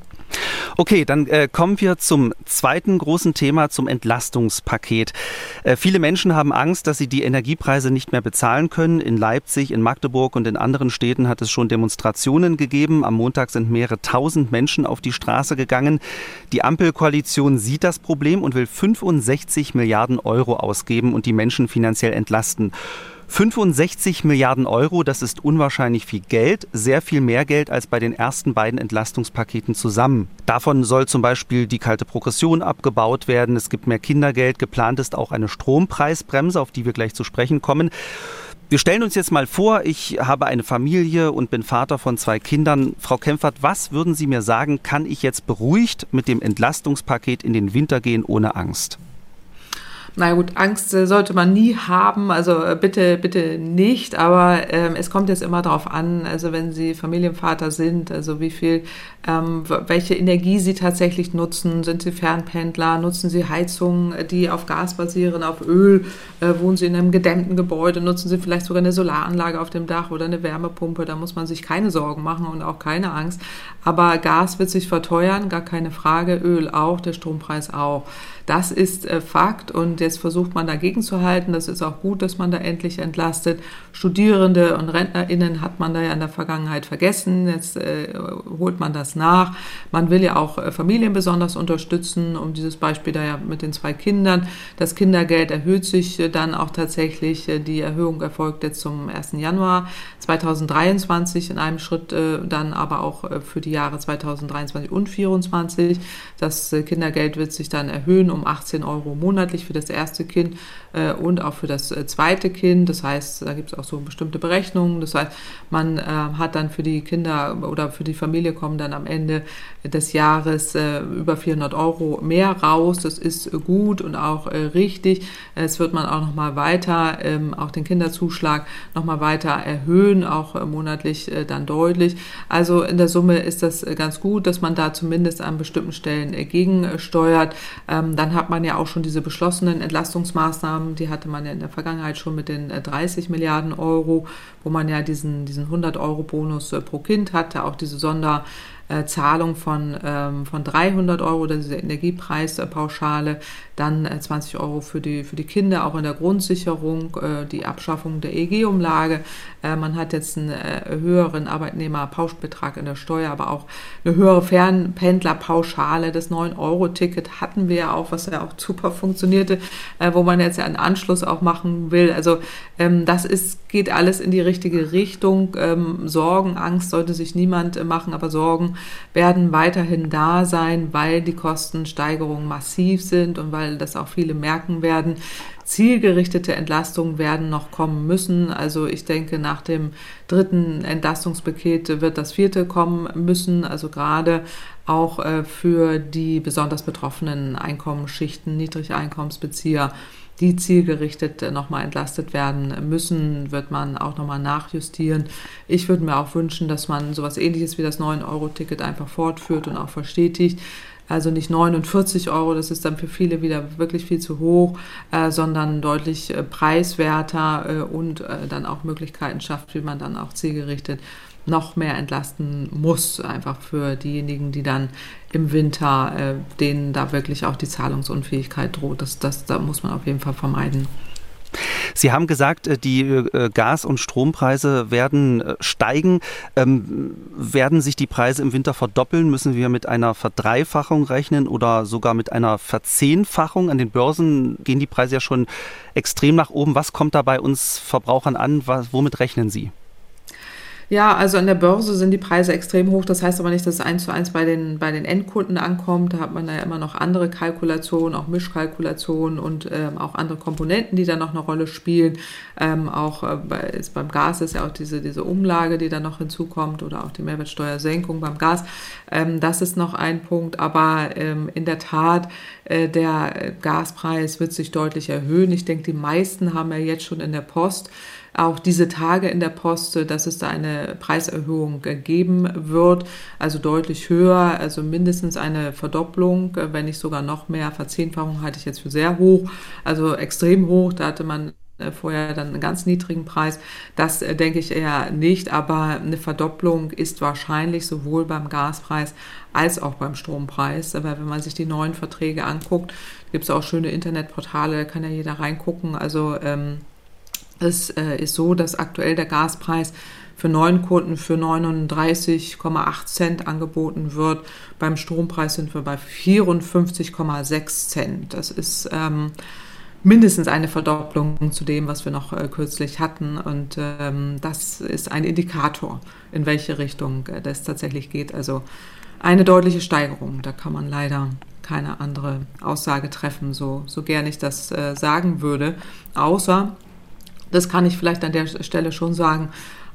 Okay, dann äh, kommen wir zum zweiten großen Thema, zum Entlastungspaket. Äh, viele Menschen haben Angst, dass sie die Energiepreise nicht mehr bezahlen können. In Leipzig, in Magdeburg und in anderen Städten hat es schon Demonstrationen gegeben. Am Montag sind mehrere tausend Menschen auf die Straße gegangen. Die Ampelkoalition sieht das Problem und will 65 Milliarden Euro ausgeben und die Menschen finanziell entlasten. 65 Milliarden Euro, das ist unwahrscheinlich viel Geld, sehr viel mehr Geld als bei den ersten beiden Entlastungspaketen zusammen. Davon soll zum Beispiel die kalte Progression abgebaut werden, es gibt mehr Kindergeld, geplant ist auch eine Strompreisbremse, auf die wir gleich zu sprechen kommen. Wir stellen uns jetzt mal vor, ich habe eine Familie und bin Vater von zwei Kindern. Frau Kempfert, was würden Sie mir sagen, kann ich jetzt beruhigt mit dem Entlastungspaket in den Winter gehen ohne Angst? Na gut, Angst äh, sollte man nie haben, also äh, bitte, bitte nicht, aber ähm, es kommt jetzt immer darauf an, also wenn Sie Familienvater sind, also wie viel, ähm, welche Energie Sie tatsächlich nutzen, sind Sie Fernpendler, nutzen Sie Heizungen, die auf Gas basieren, auf Öl, äh, wohnen Sie in einem gedämmten Gebäude, nutzen Sie vielleicht sogar eine Solaranlage auf dem Dach oder eine Wärmepumpe, da muss man sich keine Sorgen machen und auch keine Angst, aber Gas wird sich verteuern, gar keine Frage, Öl auch, der Strompreis auch. Das ist äh, Fakt und jetzt versucht man dagegen zu halten. Das ist auch gut, dass man da endlich entlastet. Studierende und RentnerInnen hat man da ja in der Vergangenheit vergessen. Jetzt äh, holt man das nach. Man will ja auch äh, Familien besonders unterstützen, um dieses Beispiel da ja mit den zwei Kindern. Das Kindergeld erhöht sich äh, dann auch tatsächlich. Äh, die Erhöhung erfolgt jetzt zum 1. Januar 2023 in einem Schritt, äh, dann aber auch für die Jahre 2023 und 2024. Das Kindergeld wird sich dann erhöhen um 18 Euro monatlich für das erste Kind äh, und auch für das äh, zweite Kind. Das heißt, da gibt es auch so bestimmte Berechnungen. Das heißt, man äh, hat dann für die Kinder oder für die Familie kommen dann am Ende des Jahres äh, über 400 Euro mehr raus. Das ist gut und auch äh, richtig. Es wird man auch noch mal weiter, ähm, auch den Kinderzuschlag noch mal weiter erhöhen, auch äh, monatlich dann deutlich. Also in der Summe ist das ganz gut, dass man da zumindest an bestimmten Stellen gegensteuert. Ähm, dann hat man ja auch schon diese beschlossenen Entlastungsmaßnahmen, die hatte man ja in der Vergangenheit schon mit den 30 Milliarden Euro, wo man ja diesen, diesen 100 Euro Bonus pro Kind hatte, auch diese Sonder äh, Zahlung von, ähm, von 300 Euro, oder diese Energiepreispauschale, dann äh, 20 Euro für die, für die Kinder, auch in der Grundsicherung, äh, die Abschaffung der EG-Umlage. Äh, man hat jetzt einen äh, höheren Arbeitnehmerpauschbetrag in der Steuer, aber auch eine höhere Fernpendlerpauschale. Das 9-Euro-Ticket hatten wir ja auch, was ja auch super funktionierte, äh, wo man jetzt ja einen Anschluss auch machen will. Also ähm, das ist, geht alles in die richtige Richtung. Ähm, Sorgen, Angst sollte sich niemand machen, aber Sorgen werden weiterhin da sein, weil die Kostensteigerungen massiv sind und weil das auch viele merken werden. Zielgerichtete Entlastungen werden noch kommen müssen. Also ich denke, nach dem dritten Entlastungspaket wird das vierte kommen müssen. Also gerade auch äh, für die besonders betroffenen Einkommensschichten, Niedrigeinkommensbezieher die zielgerichtet nochmal entlastet werden müssen, wird man auch nochmal nachjustieren. Ich würde mir auch wünschen, dass man sowas ähnliches wie das 9-Euro-Ticket einfach fortführt und auch verstetigt. Also nicht 49 Euro, das ist dann für viele wieder wirklich viel zu hoch, äh, sondern deutlich äh, preiswerter äh, und äh, dann auch Möglichkeiten schafft, wie man dann auch zielgerichtet noch mehr entlasten muss, einfach für diejenigen, die dann im Winter, äh, denen da wirklich auch die Zahlungsunfähigkeit droht. Das, das, da muss man auf jeden Fall vermeiden. Sie haben gesagt, äh, die äh, Gas- und Strompreise werden äh, steigen. Ähm, werden sich die Preise im Winter verdoppeln? Müssen wir mit einer Verdreifachung rechnen oder sogar mit einer Verzehnfachung? An den Börsen gehen die Preise ja schon extrem nach oben. Was kommt da bei uns Verbrauchern an? womit rechnen Sie? Ja, also an der Börse sind die Preise extrem hoch. Das heißt aber nicht, dass es eins zu eins bei den, bei den Endkunden ankommt. Da hat man ja immer noch andere Kalkulationen, auch Mischkalkulationen und ähm, auch andere Komponenten, die da noch eine Rolle spielen. Ähm, auch äh, bei, ist, beim Gas ist ja auch diese, diese Umlage, die da noch hinzukommt oder auch die Mehrwertsteuersenkung beim Gas. Ähm, das ist noch ein Punkt. Aber ähm, in der Tat, äh, der Gaspreis wird sich deutlich erhöhen. Ich denke, die meisten haben ja jetzt schon in der Post auch diese Tage in der Post, dass es da eine Preiserhöhung geben wird, also deutlich höher, also mindestens eine Verdopplung, wenn nicht sogar noch mehr. Verzehnfachung halte ich jetzt für sehr hoch, also extrem hoch. Da hatte man äh, vorher dann einen ganz niedrigen Preis. Das äh, denke ich eher nicht, aber eine Verdopplung ist wahrscheinlich sowohl beim Gaspreis als auch beim Strompreis. Aber wenn man sich die neuen Verträge anguckt, gibt es auch schöne Internetportale, da kann ja jeder reingucken. Also ähm, es äh, ist so, dass aktuell der Gaspreis für neuen Kunden für 39,8 Cent angeboten wird. Beim Strompreis sind wir bei 54,6 Cent. Das ist ähm, mindestens eine Verdopplung zu dem, was wir noch äh, kürzlich hatten. Und ähm, das ist ein Indikator, in welche Richtung äh, das tatsächlich geht. Also eine deutliche Steigerung. Da kann man leider keine andere Aussage treffen, so, so gern ich das äh, sagen würde. Außer das kann ich vielleicht an der Stelle schon sagen.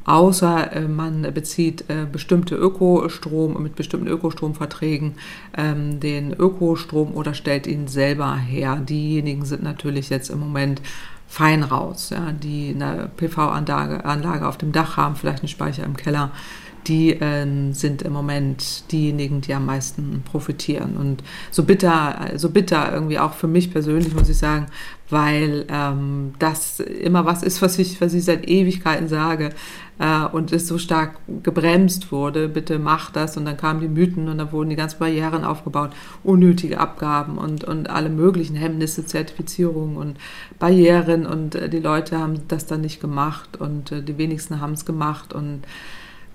Außer äh, man bezieht äh, bestimmte Ökostrom mit bestimmten Ökostromverträgen ähm, den Ökostrom oder stellt ihn selber her. Diejenigen sind natürlich jetzt im Moment fein raus, ja, die eine PV-Anlage Anlage auf dem Dach haben, vielleicht einen Speicher im Keller die äh, sind im Moment diejenigen, die am meisten profitieren. Und so bitter, so bitter irgendwie auch für mich persönlich, muss ich sagen, weil ähm, das immer was ist, was ich, was ich seit Ewigkeiten sage äh, und es so stark gebremst wurde, bitte mach das. Und dann kamen die Mythen und dann wurden die ganzen Barrieren aufgebaut, unnötige Abgaben und, und alle möglichen Hemmnisse, Zertifizierungen und Barrieren. Und äh, die Leute haben das dann nicht gemacht und äh, die wenigsten haben es gemacht. Und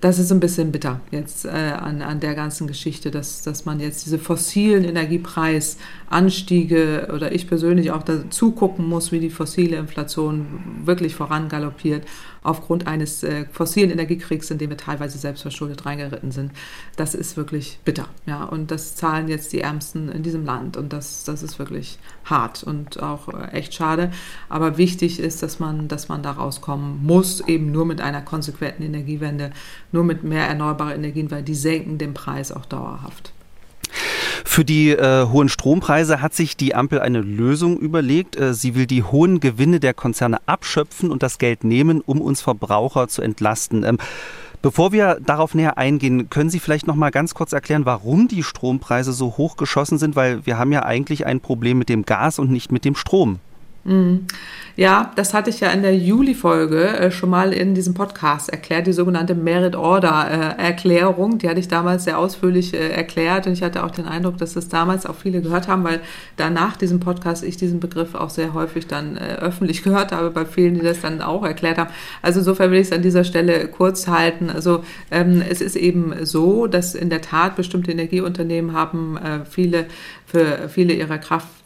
das ist ein bisschen bitter jetzt äh, an, an der ganzen Geschichte, dass, dass man jetzt diese fossilen Energiepreisanstiege oder ich persönlich auch dazu gucken muss, wie die fossile Inflation wirklich vorangaloppiert aufgrund eines äh, fossilen Energiekriegs, in dem wir teilweise selbstverschuldet reingeritten sind. Das ist wirklich bitter. Ja, und das zahlen jetzt die Ärmsten in diesem Land. Und das, das ist wirklich hart und auch äh, echt schade. Aber wichtig ist, dass man, dass man da rauskommen muss, eben nur mit einer konsequenten Energiewende, nur mit mehr erneuerbare Energien, weil die senken den Preis auch dauerhaft. Für die äh, hohen Strompreise hat sich die Ampel eine Lösung überlegt. Äh, sie will die hohen Gewinne der Konzerne abschöpfen und das Geld nehmen, um uns Verbraucher zu entlasten. Ähm, Bevor wir darauf näher eingehen, können Sie vielleicht noch mal ganz kurz erklären, warum die Strompreise so hoch geschossen sind, weil wir haben ja eigentlich ein Problem mit dem Gas und nicht mit dem Strom. Mhm. Ja, das hatte ich ja in der Juli-Folge äh, schon mal in diesem Podcast erklärt, die sogenannte Merit Order-Erklärung. Die hatte ich damals sehr ausführlich äh, erklärt und ich hatte auch den Eindruck, dass das damals auch viele gehört haben, weil danach diesem Podcast ich diesen Begriff auch sehr häufig dann äh, öffentlich gehört habe, bei vielen, die das dann auch erklärt haben. Also insofern will ich es an dieser Stelle kurz halten. Also ähm, es ist eben so, dass in der Tat bestimmte Energieunternehmen haben viele für viele ihrer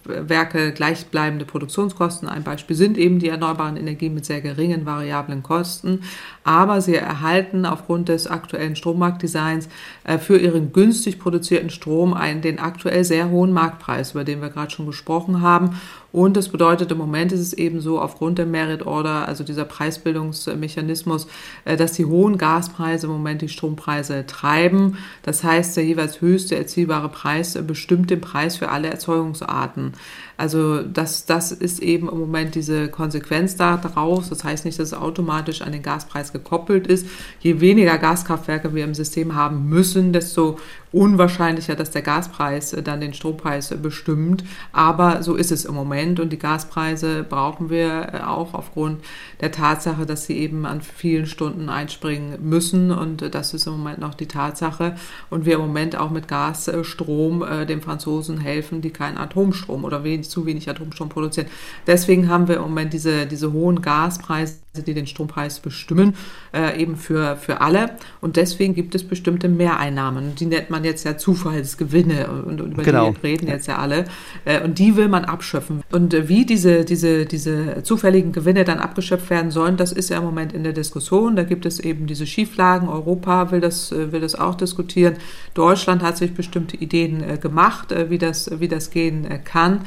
Kraftwerke gleichbleibende Produktionskosten. Ein Beispiel sind eben die erneuerbaren Energien mit sehr geringen variablen Kosten. Aber sie erhalten aufgrund des aktuellen Strommarktdesigns äh, für ihren günstig produzierten Strom einen, den aktuell sehr hohen Marktpreis, über den wir gerade schon gesprochen haben. Und das bedeutet, im Moment ist es eben so, aufgrund der Merit Order, also dieser Preisbildungsmechanismus, äh, dass die hohen Gaspreise im Moment die Strompreise treiben. Das heißt, der jeweils höchste erzielbare Preis bestimmt den Preis für alle Erzeugungsarten. Also das, das ist eben im Moment diese Konsequenz daraus. Das heißt nicht, dass es automatisch an den Gaspreis gekoppelt ist. Je weniger Gaskraftwerke wir im System haben müssen, desto unwahrscheinlicher, dass der Gaspreis dann den Strompreis bestimmt. Aber so ist es im Moment und die Gaspreise brauchen wir auch aufgrund der Tatsache, dass sie eben an vielen Stunden einspringen müssen und das ist im Moment noch die Tatsache und wir im Moment auch mit Gasstrom äh, den Franzosen helfen, die keinen Atomstrom oder wenig, zu wenig Atomstrom produzieren. Deswegen haben wir im Moment diese, diese hohen Gaspreise die den Strompreis bestimmen, äh, eben für, für alle. Und deswegen gibt es bestimmte Mehreinnahmen. Die nennt man jetzt ja Zufallsgewinne und, und über genau. die reden jetzt ja alle. Äh, und die will man abschöpfen. Und äh, wie diese, diese, diese zufälligen Gewinne dann abgeschöpft werden sollen, das ist ja im Moment in der Diskussion. Da gibt es eben diese Schieflagen. Europa will das, äh, will das auch diskutieren. Deutschland hat sich bestimmte Ideen äh, gemacht, äh, wie, das, wie das gehen kann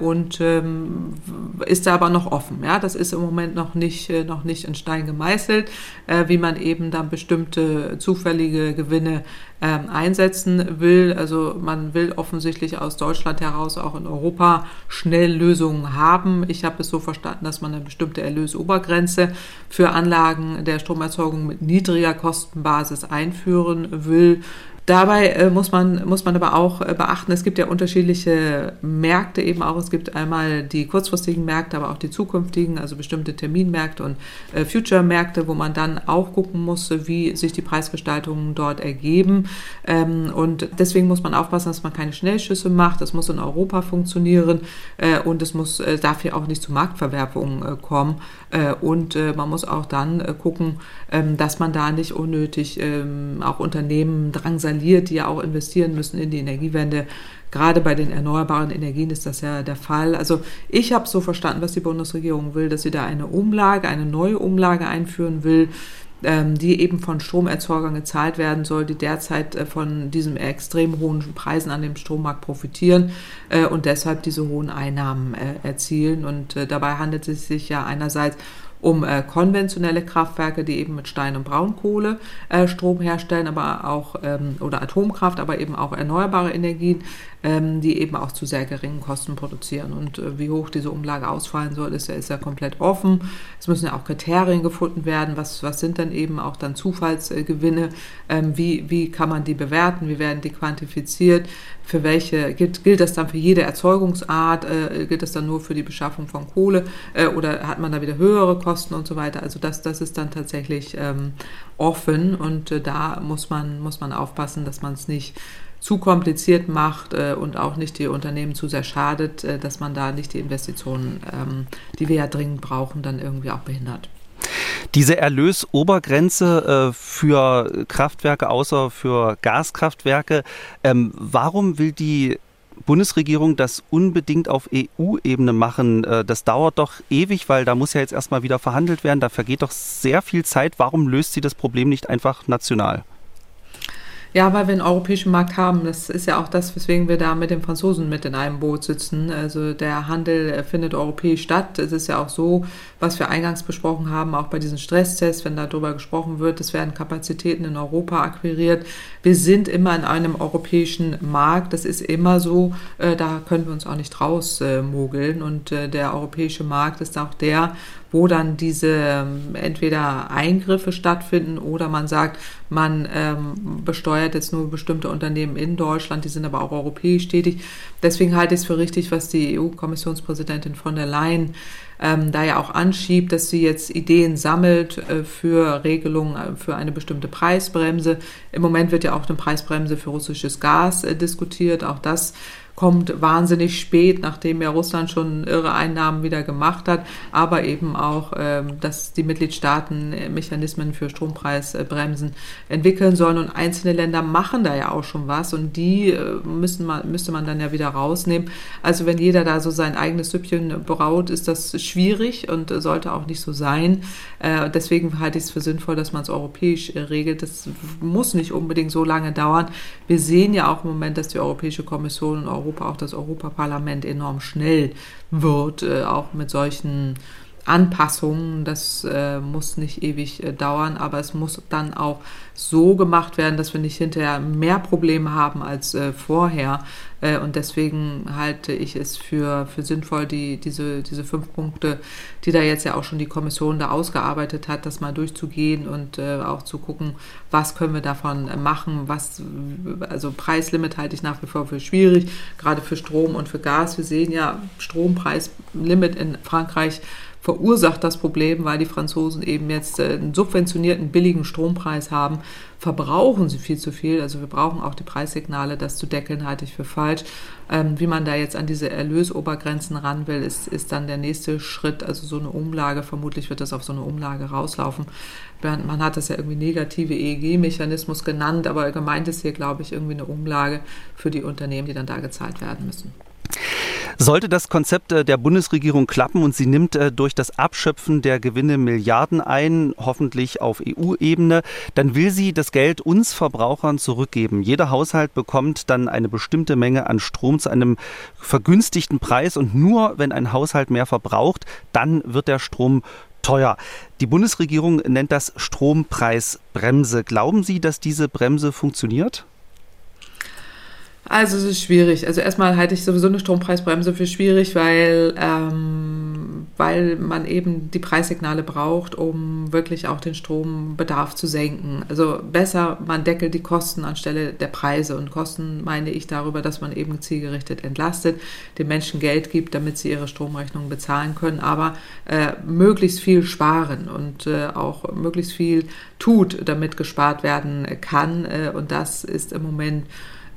und ähm, ist da aber noch offen. Ja, das ist im Moment noch nicht noch nicht in Stein gemeißelt, äh, wie man eben dann bestimmte zufällige Gewinne ähm, einsetzen will. Also man will offensichtlich aus Deutschland heraus auch in Europa schnell Lösungen haben. Ich habe es so verstanden, dass man eine bestimmte Erlösobergrenze für Anlagen der Stromerzeugung mit niedriger Kostenbasis einführen will. Dabei äh, muss, man, muss man aber auch äh, beachten, es gibt ja unterschiedliche Märkte eben auch. Es gibt einmal die kurzfristigen Märkte, aber auch die zukünftigen, also bestimmte Terminmärkte und äh, Future-Märkte, wo man dann auch gucken muss, wie sich die Preisgestaltungen dort ergeben. Ähm, und deswegen muss man aufpassen, dass man keine Schnellschüsse macht. Das muss in Europa funktionieren äh, und es muss äh, dafür auch nicht zu Marktverwerfungen äh, kommen. Und man muss auch dann gucken, ähm, dass man da nicht unnötig ähm, auch Unternehmen drangsaliert die ja auch investieren müssen in die Energiewende. Gerade bei den erneuerbaren Energien ist das ja der Fall. Also ich habe so verstanden, was die Bundesregierung will, dass sie da eine Umlage, eine neue Umlage einführen will, die eben von Stromerzeugern gezahlt werden soll, die derzeit äh, von diesen extrem hohen Preisen an dem Strommarkt profitieren äh, und deshalb diese hohen Einnahmen äh, erzielen. Und dabei handelt es sich ja einerseits um konventionelle Kraftwerke, die eben mit Stein- und Braunkohle Strom herstellen, aber auch ähm, oder Atomkraft, aber eben auch erneuerbare Energien, ähm, die eben auch zu sehr geringen Kosten produzieren. Und äh, wie hoch diese Umlage ausfallen soll, ist ja, ist ja komplett offen. Es müssen ja auch Kriterien gefunden werden. Was, was sind dann eben auch dann Zufallsgewinne? Ähm, wie, wie kann man die bewerten? Wie werden die quantifiziert? Für welche gilt, gilt das dann für jede Erzeugungsart? Äh, gilt das dann nur für die Beschaffung von Kohle? Äh, oder hat man da wieder höhere Kosten und so weiter? Also das, das ist dann tatsächlich ähm, offen und äh, da muss man, muss man aufpassen, dass man es nicht zu kompliziert macht äh, und auch nicht die Unternehmen zu sehr schadet, äh, dass man da nicht die Investitionen, ähm, die wir ja dringend brauchen, dann irgendwie auch behindert. Diese Erlösobergrenze äh, für Kraftwerke, außer für Gaskraftwerke, ähm, warum will die Bundesregierung das unbedingt auf EU-Ebene machen? Äh, das dauert doch ewig, weil da muss ja jetzt erstmal wieder verhandelt werden. Da vergeht doch sehr viel Zeit. Warum löst sie das Problem nicht einfach national? Ja, weil wir einen europäischen Markt haben. Das ist ja auch das, weswegen wir da mit den Franzosen mit in einem Boot sitzen. Also der Handel findet europäisch statt. Es ist ja auch so, was wir eingangs besprochen haben, auch bei diesen Stresstests, wenn darüber gesprochen wird, es werden Kapazitäten in Europa akquiriert. Wir sind immer in einem europäischen Markt. Das ist immer so. Äh, da können wir uns auch nicht rausmogeln. Und äh, der europäische Markt ist auch der, wo dann diese ähm, entweder Eingriffe stattfinden oder man sagt, man ähm, besteuert jetzt nur bestimmte Unternehmen in Deutschland, die sind aber auch europäisch tätig. Deswegen halte ich es für richtig, was die EU-Kommissionspräsidentin von der Leyen ähm, da ja auch anschiebt, dass sie jetzt Ideen sammelt äh, für Regelungen äh, für eine bestimmte Preisbremse. Im Moment wird ja auch eine Preisbremse für russisches Gas äh, diskutiert. Auch das kommt wahnsinnig spät, nachdem ja Russland schon irre Einnahmen wieder gemacht hat, aber eben auch, ähm, dass die Mitgliedstaaten Mechanismen für Strompreisbremsen entwickeln sollen und einzelne Länder machen da ja auch schon was und die äh, müssen man, müsste man dann ja wieder rausnehmen. Also wenn jeder da so sein eigenes Süppchen braut, ist das schwierig und sollte auch nicht so sein. Äh, deswegen halte ich es für sinnvoll, dass man es europäisch äh, regelt. Das muss nicht unbedingt so lange dauern. Wir sehen ja auch im Moment, dass die Europäische Kommission und Europa, auch das Europaparlament enorm schnell wird, äh, auch mit solchen Anpassungen. Das äh, muss nicht ewig äh, dauern, aber es muss dann auch so gemacht werden, dass wir nicht hinterher mehr Probleme haben als äh, vorher. Äh, und deswegen halte ich es für, für sinnvoll, die, diese, diese fünf Punkte, die da jetzt ja auch schon die Kommission da ausgearbeitet hat, das mal durchzugehen und äh, auch zu gucken, was können wir davon machen. Was, also Preislimit halte ich nach wie vor für schwierig, gerade für Strom und für Gas. Wir sehen ja Strompreislimit in Frankreich verursacht das Problem, weil die Franzosen eben jetzt äh, einen subventionierten billigen Strompreis haben, verbrauchen sie viel zu viel. Also wir brauchen auch die Preissignale, das zu deckeln, halte ich für falsch. Ähm, wie man da jetzt an diese Erlösobergrenzen ran will, ist, ist dann der nächste Schritt. Also so eine Umlage, vermutlich wird das auf so eine Umlage rauslaufen. Man hat das ja irgendwie negative EEG-Mechanismus genannt, aber gemeint ist hier, glaube ich, irgendwie eine Umlage für die Unternehmen, die dann da gezahlt werden müssen. Sollte das Konzept äh, der Bundesregierung klappen und sie nimmt äh, durch das Abschöpfen der Gewinne Milliarden ein, hoffentlich auf EU-Ebene, dann will sie das Geld uns Verbrauchern zurückgeben. Jeder Haushalt bekommt dann eine bestimmte Menge an Strom zu einem vergünstigten Preis und nur wenn ein Haushalt mehr verbraucht, dann wird der Strom teuer. Die Bundesregierung nennt das Strompreisbremse. Glauben Sie, dass diese Bremse funktioniert? Also es ist schwierig. Also erstmal halte ich sowieso eine Strompreisbremse für schwierig, weil, ähm, weil man eben die Preissignale braucht, um wirklich auch den Strombedarf zu senken. Also besser, man deckelt die Kosten anstelle der Preise. Und Kosten meine ich darüber, dass man eben zielgerichtet entlastet, den Menschen Geld gibt, damit sie ihre Stromrechnungen bezahlen können, aber äh, möglichst viel sparen und äh, auch möglichst viel tut, damit gespart werden kann. Äh, und das ist im Moment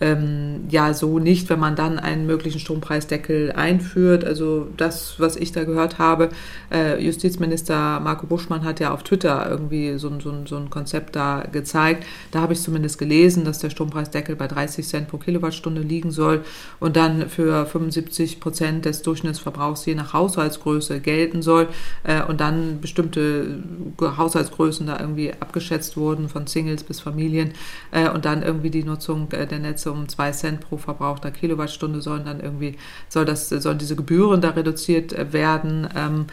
ähm, ja so nicht, wenn man dann einen möglichen Strompreisdeckel einführt. Also das, was ich da gehört habe, äh, Justizminister Marco Buschmann hat ja auf Twitter irgendwie so, so, so ein Konzept da gezeigt. Da habe ich zumindest gelesen, dass der Strompreisdeckel bei 30 Cent pro Kilowattstunde liegen soll und dann für 75 Prozent des Durchschnittsverbrauchs je nach Haushaltsgröße gelten soll äh, und dann bestimmte Haushaltsgrößen da irgendwie abgeschätzt wurden, von Singles bis Familien äh, und dann irgendwie die Nutzung äh, der Netze um zwei Cent pro verbrauchter Kilowattstunde sollen dann irgendwie, soll das, sollen diese Gebühren da reduziert werden. Ähm,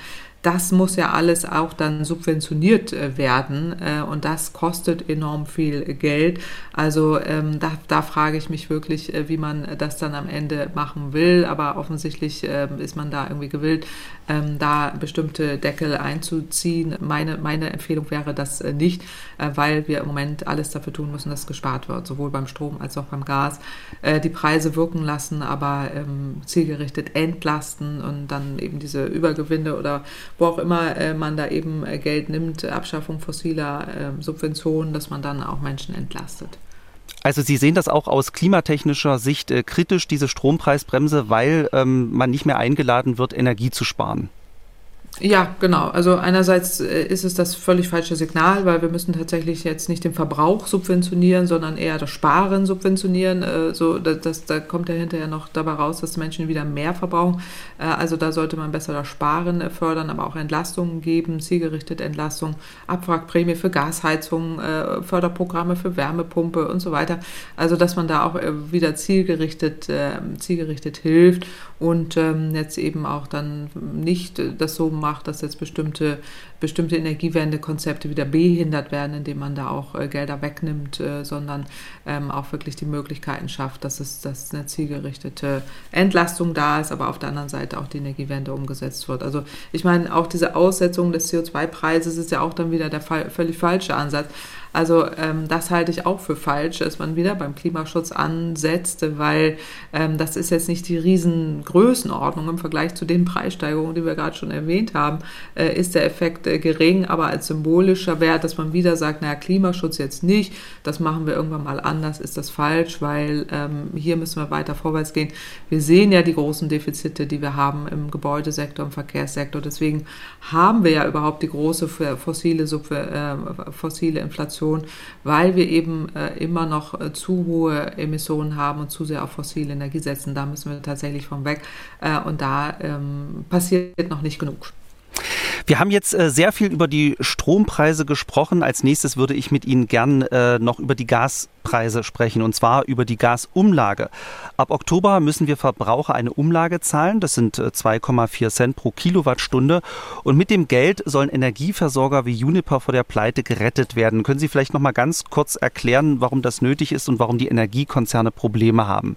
das muss ja alles auch dann subventioniert äh, werden äh, und das kostet enorm viel Geld. Also ähm, da, da frage ich mich wirklich, äh, wie man das dann am Ende machen will. Aber offensichtlich äh, ist man da irgendwie gewillt, ähm, da bestimmte Deckel einzuziehen. Meine, meine Empfehlung wäre das äh, nicht, äh, weil wir im Moment alles dafür tun müssen, dass gespart wird, sowohl beim Strom als auch beim Gas. die Preise wirken lassen, aber ähm, zielgerichtet entlasten und dann eben diese Übergewinne oder wo auch immer äh, man da eben äh, Geld nimmt, Abschaffung fossiler äh, Subventionen, dass man dann auch Menschen entlastet. Also Sie sehen das auch aus klimatechnischer Sicht äh, kritisch, diese Strompreisbremse, weil ähm, man nicht mehr eingeladen wird, Energie zu sparen. Ja, genau. Also einerseits äh, ist es das völlig falsche Signal, weil wir müssen tatsächlich jetzt nicht den Verbrauch subventionieren, sondern eher das Sparen subventionieren. Äh, so, das, da kommt ja hinterher noch dabei raus, dass Menschen wieder mehr verbrauchen. Äh, also da sollte man besser das Sparen fördern, aber auch Entlastungen geben, zielgerichtete Entlastung, Abwrackprämie für Gasheizung, Förderprogramme für Wärmepumpe und so weiter. Also dass man da auch wieder zielgerichtet, zielgerichtet hilft und ähm, jetzt eben auch dann nicht das so macht, dass jetzt bestimmte, bestimmte Energiewendekonzepte wieder behindert werden, indem man da auch äh, Gelder wegnimmt, äh, sondern ähm, auch wirklich die Möglichkeiten schafft, dass es dass eine zielgerichtete Entlastung da ist, aber auf der anderen Seite auch die Energiewende umgesetzt wird. Also ich meine, auch diese Aussetzung des CO2-Preises ist ja auch dann wieder der völlig falsche Ansatz. Also ähm, das halte ich auch für falsch, dass man wieder beim Klimaschutz ansetzt, weil ähm, das ist jetzt nicht die Riesengrößenordnung im Vergleich zu den Preissteigerungen, die wir gerade schon erwähnt haben, äh, ist der Effekt gering, aber als symbolischer Wert, dass man wieder sagt, naja, Klimaschutz jetzt nicht, das machen wir irgendwann mal anders, ist das falsch, weil ähm, hier müssen wir weiter vorwärts gehen. Wir sehen ja die großen Defizite, die wir haben im Gebäudesektor, im Verkehrssektor. Deswegen haben wir ja überhaupt die große fossile, äh, fossile Inflation weil wir eben äh, immer noch äh, zu hohe Emissionen haben und zu sehr auf fossile Energie setzen. Da müssen wir tatsächlich von weg äh, und da ähm, passiert noch nicht genug. Wir haben jetzt äh, sehr viel über die Strompreise gesprochen. Als nächstes würde ich mit Ihnen gern äh, noch über die Gaspreise sprechen und zwar über die Gasumlage. Ab Oktober müssen wir Verbraucher eine Umlage zahlen. Das sind 2,4 äh, Cent pro Kilowattstunde. Und mit dem Geld sollen Energieversorger wie Juniper vor der Pleite gerettet werden. Können Sie vielleicht noch mal ganz kurz erklären, warum das nötig ist und warum die Energiekonzerne Probleme haben?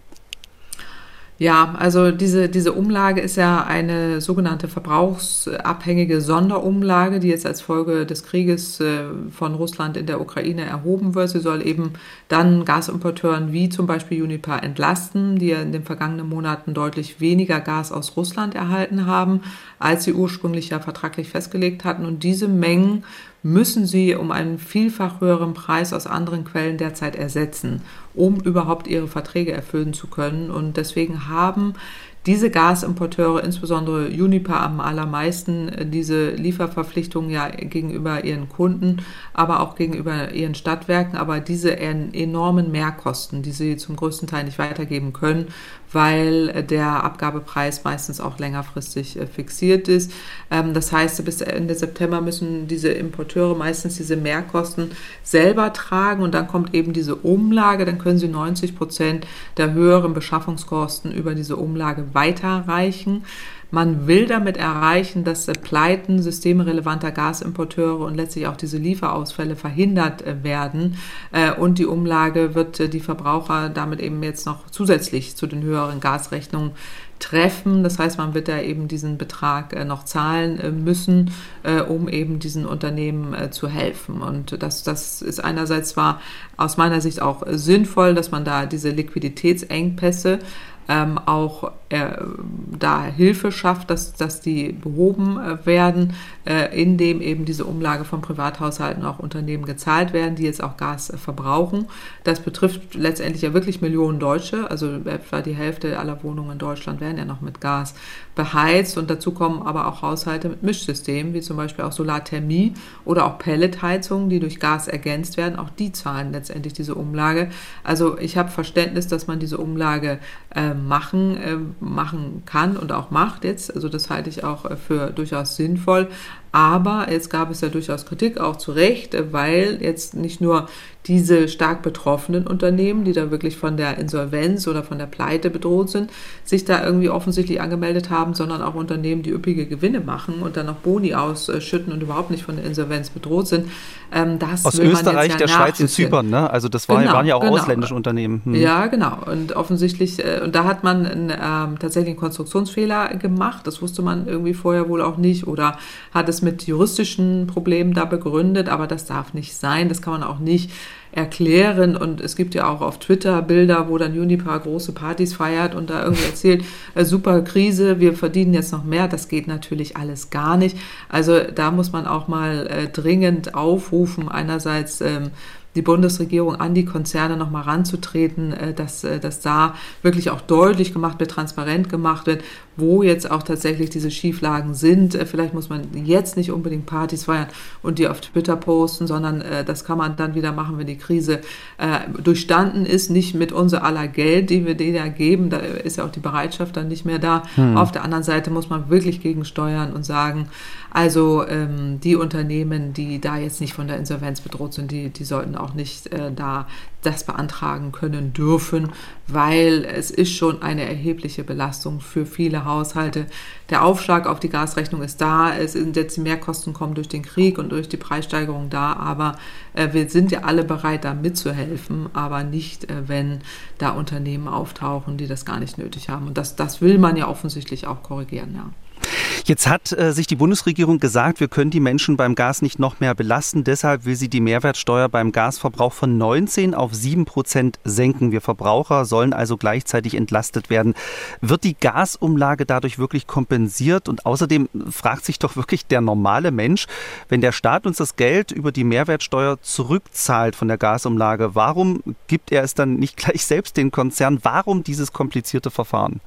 Ja, also diese, diese Umlage ist ja eine sogenannte verbrauchsabhängige Sonderumlage, die jetzt als Folge des Krieges äh, von Russland in der Ukraine erhoben wird. Sie soll eben dann Gasimporteuren wie zum Beispiel Uniper entlasten, die ja in den vergangenen Monaten deutlich weniger Gas aus Russland erhalten haben, als sie ursprünglich ja vertraglich festgelegt hatten. Und diese Mengen müssen sie um einen vielfach höheren Preis aus anderen Quellen derzeit ersetzen, um überhaupt ihre Verträge erfüllen zu können. Und deswegen haben diese Gasimporteure, insbesondere Uniper am allermeisten, äh, diese Lieferverpflichtungen ja gegenüber ihren Kunden, aber auch gegenüber ihren Stadtwerken, aber diese enormen Mehrkosten, die sie zum größten Teil nicht weitergeben können, weil der Abgabepreis meistens auch längerfristig äh, fixiert ist. Ähm, das heißt, bis Ende September müssen diese Importeure meistens diese Mehrkosten selber tragen und dann kommt eben diese Umlage, dann können sie 90 Prozent der höheren Beschaffungskosten über diese Umlage weiterreichen. Man will damit erreichen, dass Pleiten systemrelevanter Gasimporteure und letztlich auch diese Lieferausfälle verhindert äh, werden. Äh, und die Umlage wird äh, die Verbraucher damit eben jetzt noch zusätzlich zu den höheren Gasrechnungen treffen. Das heißt, man wird da eben diesen Betrag noch zahlen müssen, um eben diesen Unternehmen zu helfen. Und das, das ist einerseits zwar aus meiner Sicht auch sinnvoll, dass man da diese Liquiditätsengpässe ähm, auch äh, da Hilfe schafft, dass, dass die behoben äh, werden, äh, indem eben diese Umlage von Privathaushalten auch Unternehmen gezahlt werden, die jetzt auch Gas äh, verbrauchen. Das betrifft letztendlich ja wirklich Millionen Deutsche, also etwa die Hälfte aller Wohnungen in Deutschland werden ja noch mit Gas beheizt und dazu kommen aber auch Haushalte mit Mischsystemen, wie zum Beispiel auch Solarthermie oder auch Pelletheizungen, die durch Gas ergänzt werden. Auch die zahlen letztendlich diese Umlage. Also ich habe Verständnis, dass man diese Umlage äh, machen, äh, machen kann und auch macht jetzt. Also das halte ich auch äh, für durchaus sinnvoll. Aber jetzt gab es ja durchaus Kritik, auch zu Recht, weil jetzt nicht nur diese stark betroffenen Unternehmen, die da wirklich von der Insolvenz oder von der Pleite bedroht sind, sich da irgendwie offensichtlich angemeldet haben, sondern auch Unternehmen, die üppige Gewinne machen und dann noch Boni ausschütten und überhaupt nicht von der Insolvenz bedroht sind. Ähm, Aus Österreich, ja der Schweiz und Zypern, ne? Also das war, genau, waren ja auch genau. ausländische Unternehmen. Hm. Ja, genau. Und offensichtlich, äh, und da hat man einen, ähm, tatsächlich einen Konstruktionsfehler gemacht. Das wusste man irgendwie vorher wohl auch nicht oder hat es mit juristischen Problemen da begründet, aber das darf nicht sein. Das kann man auch nicht erklären. Und es gibt ja auch auf Twitter Bilder, wo dann Unipa große Partys feiert und da irgendwie erzählt, äh, super Krise, wir verdienen jetzt noch mehr. Das geht natürlich alles gar nicht. Also da muss man auch mal äh, dringend aufrufen, einerseits ähm, die Bundesregierung an die Konzerne nochmal ranzutreten, äh, dass, äh, dass da wirklich auch deutlich gemacht wird, transparent gemacht wird, wo jetzt auch tatsächlich diese Schieflagen sind. Äh, vielleicht muss man jetzt nicht unbedingt Partys feiern und die auf Twitter posten, sondern das kann man dann wieder machen, wenn die Krise durchstanden ist, nicht mit unser aller Geld, die wir denen ja geben, da ist ja auch die Bereitschaft dann nicht mehr da. Hm. Auf der anderen Seite muss man wirklich gegensteuern und sagen, also ähm, die Unternehmen, die da jetzt nicht von der Insolvenz bedroht sind, die, die sollten auch nicht äh, da das beantragen können dürfen, weil es ist schon eine erhebliche Belastung für viele Haushalte. Der Aufschlag auf die Gasrechnung ist da, es sind jetzt Mehrkosten kommen durch den Krieg und durch die Preissteigerung da, aber äh, wir sind ja alle bereit, da mitzuhelfen, aber nicht, äh, wenn da Unternehmen auftauchen, die das gar nicht nötig haben. Und das, das will man ja offensichtlich auch korrigieren, ja. Jetzt hat äh, sich die Bundesregierung gesagt, wir können die Menschen beim Gas nicht noch mehr belasten. Deshalb will sie die Mehrwertsteuer beim Gasverbrauch von 19 auf 7 Prozent senken. Wir Verbraucher sollen also gleichzeitig entlastet werden. Wird die Gasumlage dadurch wirklich kompensiert? Und außerdem fragt sich doch wirklich der normale Mensch, wenn der Staat uns das Geld über die Mehrwertsteuer zurückzahlt von der Gasumlage, warum gibt er es dann nicht gleich selbst den Konzern? Warum dieses komplizierte Verfahren?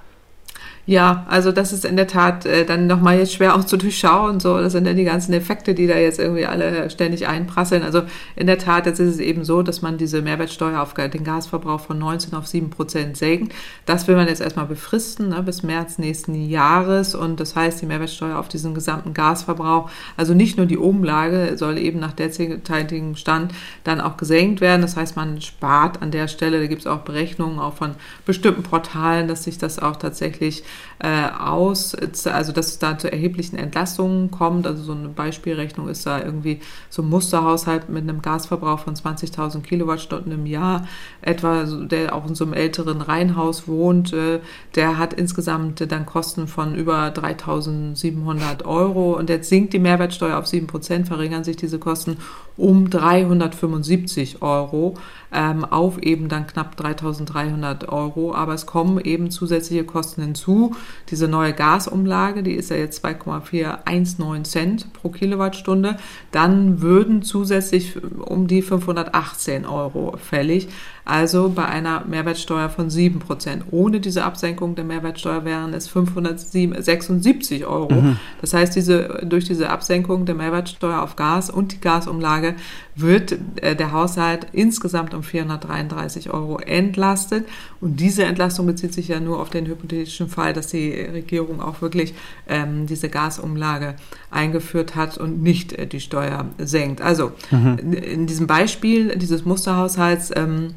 Ja, also das ist in der Tat äh, dann nochmal jetzt schwer auch zu durchschauen. So, das sind ja die ganzen Effekte, die da jetzt irgendwie alle ständig einprasseln. Also in der Tat, jetzt ist es eben so, dass man diese Mehrwertsteuer auf den Gasverbrauch von 19 auf 7 Prozent senkt. Das will man jetzt erstmal befristen ne, bis März nächsten Jahres. Und das heißt, die Mehrwertsteuer auf diesen gesamten Gasverbrauch, also nicht nur die Umlage, soll eben nach derzeitigem Stand dann auch gesenkt werden. Das heißt, man spart an der Stelle, da gibt es auch Berechnungen auch von bestimmten Portalen, dass sich das auch tatsächlich äh, aus, also dass es da zu erheblichen Entlastungen kommt. Also so eine Beispielrechnung ist da irgendwie so ein Musterhaushalt mit einem Gasverbrauch von 20.000 Kilowattstunden im Jahr, etwa der auch in so einem älteren Reihenhaus wohnt, äh, der hat insgesamt dann Kosten von über 3.700 Euro. Und jetzt sinkt die Mehrwertsteuer auf 7 Prozent, verringern sich diese Kosten um 375 Euro ähm, auf eben dann knapp 3.300 Euro. Aber es kommen eben zusätzliche Kosten hinzu. Diese neue Gasumlage, die ist ja jetzt 2,419 Cent pro Kilowattstunde. Dann würden zusätzlich um die 518 Euro fällig. Also bei einer Mehrwertsteuer von 7 Prozent. Ohne diese Absenkung der Mehrwertsteuer wären es 576 Euro. Mhm. Das heißt, diese, durch diese Absenkung der Mehrwertsteuer auf Gas und die Gasumlage wird äh, der Haushalt insgesamt um 433 Euro entlastet. Und diese Entlastung bezieht sich ja nur auf den hypothetischen Fall, dass die Regierung auch wirklich ähm, diese Gasumlage eingeführt hat und nicht äh, die Steuer senkt. Also mhm. in diesem Beispiel dieses Musterhaushalts ähm,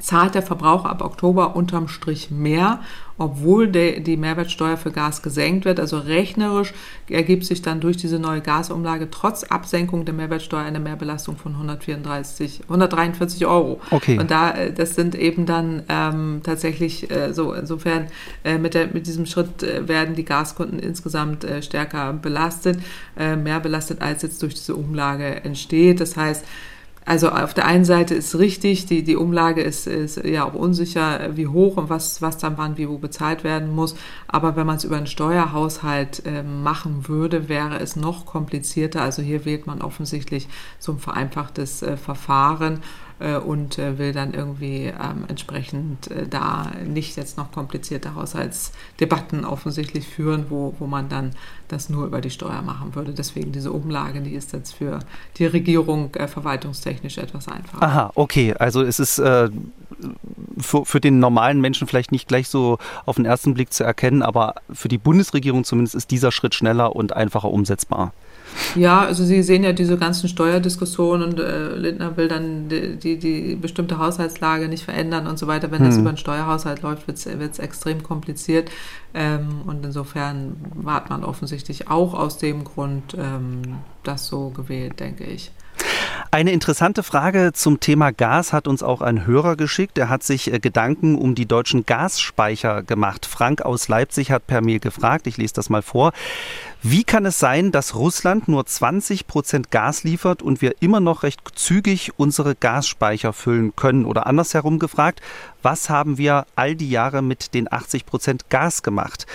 zahlt der Verbraucher ab Oktober unterm Strich mehr, obwohl der, die Mehrwertsteuer für Gas gesenkt wird. Also rechnerisch ergibt sich dann durch diese neue Gasumlage trotz Absenkung der Mehrwertsteuer eine Mehrbelastung von 134, 143 Euro. Okay. Und da, äh, das sind eben dann ähm, tatsächlich äh, so, insofern äh, mit, der, mit diesem Schritt äh, werden die Gaskunden insgesamt äh, stärker belastet, äh, mehr belastet als jetzt durch diese Umlage entsteht. Das heißt, also auf der einen Seite ist richtig, die, die Umlage ist, ist ja auch unsicher, wie hoch und was, was dann wann wie wo bezahlt werden muss. Aber wenn man es über einen Steuerhaushalt äh, machen würde, wäre es noch komplizierter. Also hier wählt man offensichtlich so ein vereinfachtes äh, Verfahren äh, und äh, will dann irgendwie ähm, entsprechend äh, da nicht jetzt noch komplizierte Haushaltsdebatten offensichtlich führen, wo, wo man dann das nur über die Steuer machen würde. Deswegen diese Umlage, die ist jetzt für die Regierung verwaltungstechnisch etwas einfacher. Aha, okay. Also es ist für, für den normalen Menschen vielleicht nicht gleich so auf den ersten Blick zu erkennen, aber für die Bundesregierung zumindest ist dieser Schritt schneller und einfacher umsetzbar. Ja, also Sie sehen ja diese ganzen Steuerdiskussionen und äh, Lindner will dann die, die, die, bestimmte Haushaltslage nicht verändern und so weiter. Wenn hm. das über einen Steuerhaushalt läuft, wird es extrem kompliziert. Ähm, und insofern hat man offensichtlich auch aus dem Grund ähm, das so gewählt, denke ich. Eine interessante Frage zum Thema Gas hat uns auch ein Hörer geschickt. Er hat sich äh, Gedanken um die deutschen Gasspeicher gemacht. Frank aus Leipzig hat per Mail gefragt, ich lese das mal vor. Wie kann es sein, dass Russland nur 20 Prozent Gas liefert und wir immer noch recht zügig unsere Gasspeicher füllen können? Oder andersherum gefragt, was haben wir all die Jahre mit den 80 Prozent Gas gemacht?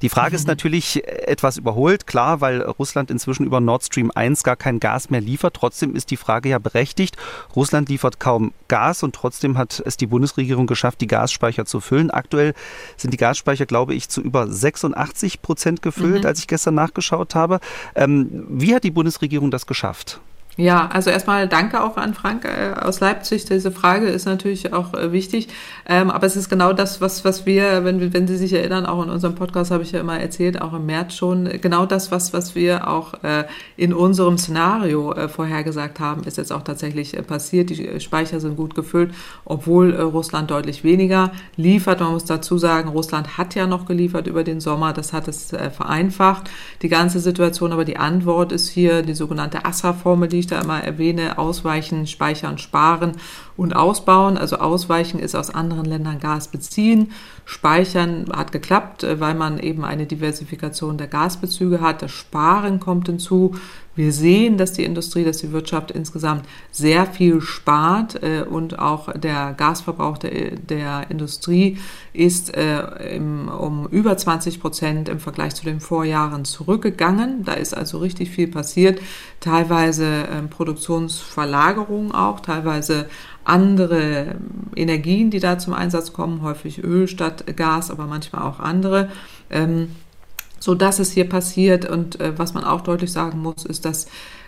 Die Frage mhm. ist natürlich etwas überholt, klar, weil Russland inzwischen über Nord Stream 1 gar kein Gas mehr liefert. Trotzdem ist die Frage ja berechtigt. Russland liefert kaum Gas und trotzdem hat es die Bundesregierung geschafft, die Gasspeicher zu füllen. Aktuell sind die Gasspeicher, glaube ich, zu über 86 Prozent gefüllt, mhm. als ich gestern nach nachgeschaut habe. Ähm, wie hat die Bundesregierung das geschafft? Ja, also erstmal danke auch an Frank äh, aus Leipzig. Diese Frage ist natürlich auch äh, wichtig. Ähm, aber es ist genau das, was, was wir, wenn, wenn Sie sich erinnern, auch in unserem Podcast habe ich ja immer erzählt, auch im März schon, genau das, was, was wir auch äh, in unserem Szenario äh, vorhergesagt haben, ist jetzt auch tatsächlich äh, passiert. Die Speicher sind gut gefüllt, obwohl äh, Russland deutlich weniger liefert. Man muss dazu sagen, Russland hat ja noch geliefert über den Sommer. Das hat es äh, vereinfacht, die ganze Situation. Aber die Antwort ist hier die sogenannte ASSA-Formel, die ich da immer erwähne, ausweichen, speichern, sparen und ausbauen. Also ausweichen ist aus anderen Ländern Gas beziehen. Speichern hat geklappt, äh, weil man eben eine Diversifikation der Gasbezüge hat. Das Sparen kommt hinzu. Wir sehen, dass die Industrie, dass die Wirtschaft insgesamt sehr viel spart äh, und auch der Gasverbrauch der, der Industrie ist äh, im, um über 20 Prozent im Vergleich zu den Vorjahren zurückgegangen. Da ist also richtig viel passiert. Teilweise äh, Produktionsverlagerungen auch, teilweise andere Energien, die da zum Einsatz kommen, häufig Öl statt Gas, aber manchmal auch andere. Ähm, so dass es hier passiert und äh, was man auch deutlich sagen muss, ist, dass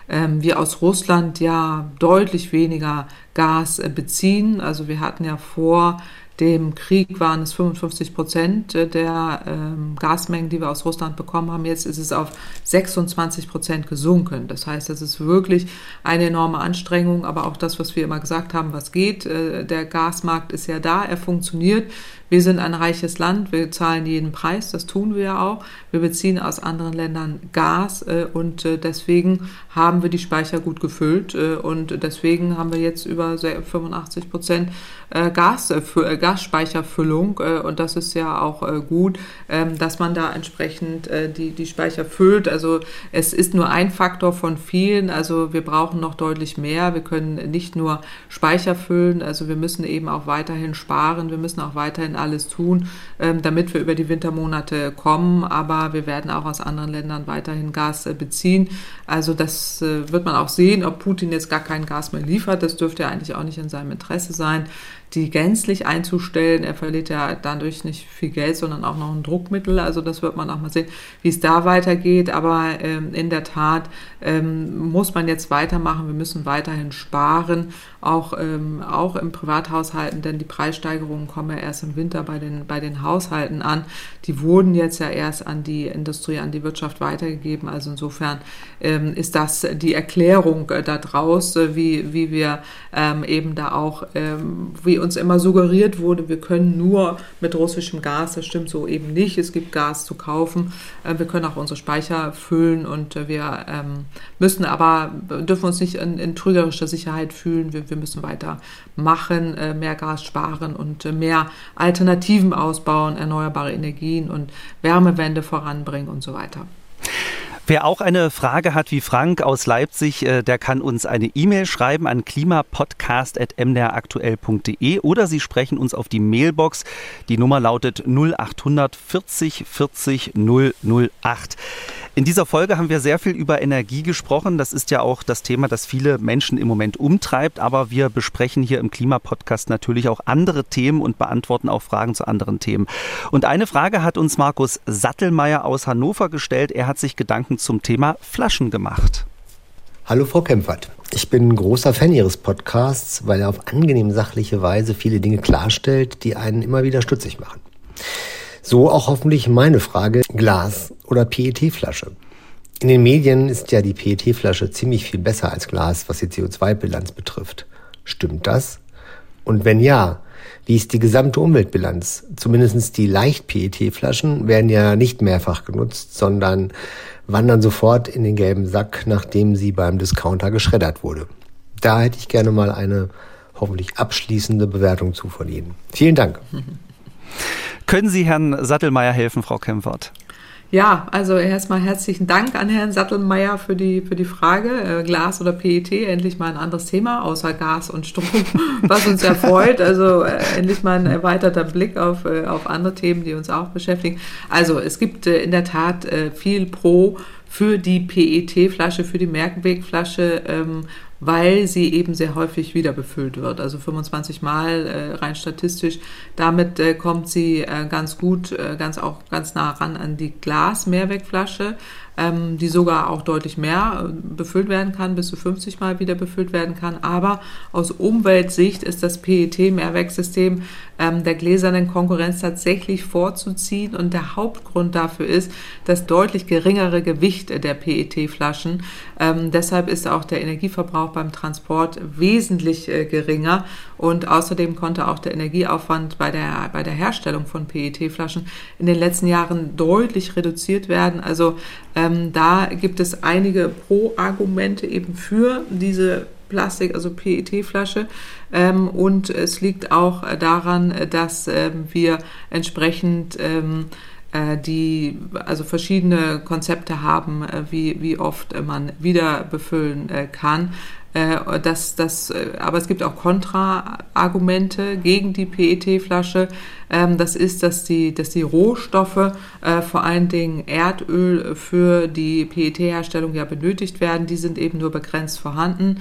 ähm, wir aus Russland ja deutlich weniger Gas äh, beziehen. Also wir hatten ja vor dem Krieg waren es 55 Prozent der ähm, Gasmengen, die wir aus Russland bekommen haben. Jetzt ist es auf 26 Prozent gesunken. Das heißt, das ist wirklich eine enorme Anstrengung. Aber auch das, was wir immer gesagt haben, was geht. Äh, der Gasmarkt ist ja da, er funktioniert. Wir sind ein reiches Land, wir zahlen jeden Preis, das tun wir ja auch. Wir beziehen aus anderen Ländern Gas äh, und äh, deswegen haben wir die Speicher gut gefüllt äh, und deswegen haben wir jetzt über 85 Prozent äh, Gas, äh, äh, Gasspeicherfüllung und das ist ja auch gut, ähm, dass man da entsprechend die, die Speicher füllt. Also es ist nur ein Faktor von vielen, also wir brauchen noch deutlich mehr. Wir können nicht nur Speicher füllen, also wir müssen eben auch weiterhin sparen, wir müssen auch weiterhin alles tun, ähm, damit wir über die Wintermonate kommen, aber wir werden auch aus anderen Ländern weiterhin Gas beziehen. Also das wird man auch sehen, ob Putin jetzt gar kein Gas mehr liefert, das dürfte ja eigentlich auch nicht in seinem Interesse sein die gänzlich einzustellen. Er verliert ja dadurch nicht viel Geld, sondern auch noch ein Druckmittel. Also das wird man auch mal sehen, wie es da weitergeht. Aber ähm, in der Tat ähm, muss man jetzt weitermachen. Wir müssen weiterhin sparen, auch, ähm, auch im Privathaushalten, denn die Preissteigerungen kommen ja erst im Winter bei den, bei den Haushalten an. Die wurden jetzt ja erst an die Industrie, an die Wirtschaft weitergegeben. Also insofern ähm, ist das die Erklärung äh, daraus, äh, wie, wie wir ähm, eben da auch, ähm, wie uns immer suggeriert wurde, wir können nur mit russischem Gas, das stimmt so eben nicht. Es gibt Gas zu kaufen. Äh, wir können auch unsere Speicher füllen und äh, wir ähm, müssen aber, dürfen uns nicht in, in trügerischer Sicherheit fühlen. Wir, wir müssen weiter machen, äh, mehr Gas sparen und mehr Alternativen ausbauen, erneuerbare Energien und Wärmewende voranbringen und so weiter. Wer auch eine Frage hat wie Frank aus Leipzig, äh, der kann uns eine E-Mail schreiben an klimapodcast.mdraktuell.de oder Sie sprechen uns auf die Mailbox. Die Nummer lautet 0800 40 40 008. In dieser Folge haben wir sehr viel über Energie gesprochen. Das ist ja auch das Thema, das viele Menschen im Moment umtreibt. Aber wir besprechen hier im Klimapodcast natürlich auch andere Themen und beantworten auch Fragen zu anderen Themen. Und eine Frage hat uns Markus Sattelmeier aus Hannover gestellt. Er hat sich Gedanken zum Thema Flaschen gemacht. Hallo Frau Kempfert. Ich bin großer Fan Ihres Podcasts, weil er auf angenehm sachliche Weise viele Dinge klarstellt, die einen immer wieder stutzig machen. So auch hoffentlich meine Frage, Glas oder PET-Flasche. In den Medien ist ja die PET-Flasche ziemlich viel besser als Glas, was die CO2-Bilanz betrifft. Stimmt das? Und wenn ja, wie ist die gesamte Umweltbilanz? Zumindest die Leicht-PET-Flaschen werden ja nicht mehrfach genutzt, sondern wandern sofort in den gelben Sack, nachdem sie beim Discounter geschreddert wurde. Da hätte ich gerne mal eine hoffentlich abschließende Bewertung zu von Ihnen. Vielen Dank. Können Sie Herrn Sattelmeier helfen, Frau Kempfert? Ja, also erstmal herzlichen Dank an Herrn Sattelmeier für die, für die Frage. Äh, Glas oder PET, endlich mal ein anderes Thema, außer Gas und Strom, was uns erfreut. Also äh, endlich mal ein erweiterter Blick auf, äh, auf andere Themen, die uns auch beschäftigen. Also es gibt in der Tat viel Pro für die PET-Flasche, für die Merkenwegflasche. Ähm, weil sie eben sehr häufig wieder befüllt wird. Also 25 Mal äh, rein statistisch. Damit äh, kommt sie äh, ganz gut, äh, ganz auch ganz nah ran an die Glas-Mehrwegflasche ähm, die sogar auch deutlich mehr äh, befüllt werden kann, bis zu 50 Mal wieder befüllt werden kann. Aber aus Umweltsicht ist das PET-Mehrwegsystem ähm, der gläsernen Konkurrenz tatsächlich vorzuziehen. Und der Hauptgrund dafür ist das deutlich geringere Gewicht der PET-Flaschen. Ähm, deshalb ist auch der Energieverbrauch beim Transport wesentlich äh, geringer. Und außerdem konnte auch der Energieaufwand bei der, bei der Herstellung von PET-Flaschen in den letzten Jahren deutlich reduziert werden. Also ähm, da gibt es einige Pro-Argumente eben für diese Plastik, also PET-Flasche. Ähm, und es liegt auch daran, dass ähm, wir entsprechend ähm, äh, die also verschiedene Konzepte haben, äh, wie, wie oft man wieder befüllen äh, kann. Äh, das, das, äh, aber es gibt auch Kontraargumente gegen die PET-Flasche. Ähm, das ist, dass die, dass die Rohstoffe, äh, vor allen Dingen Erdöl für die PET-Herstellung ja benötigt werden, die sind eben nur begrenzt vorhanden.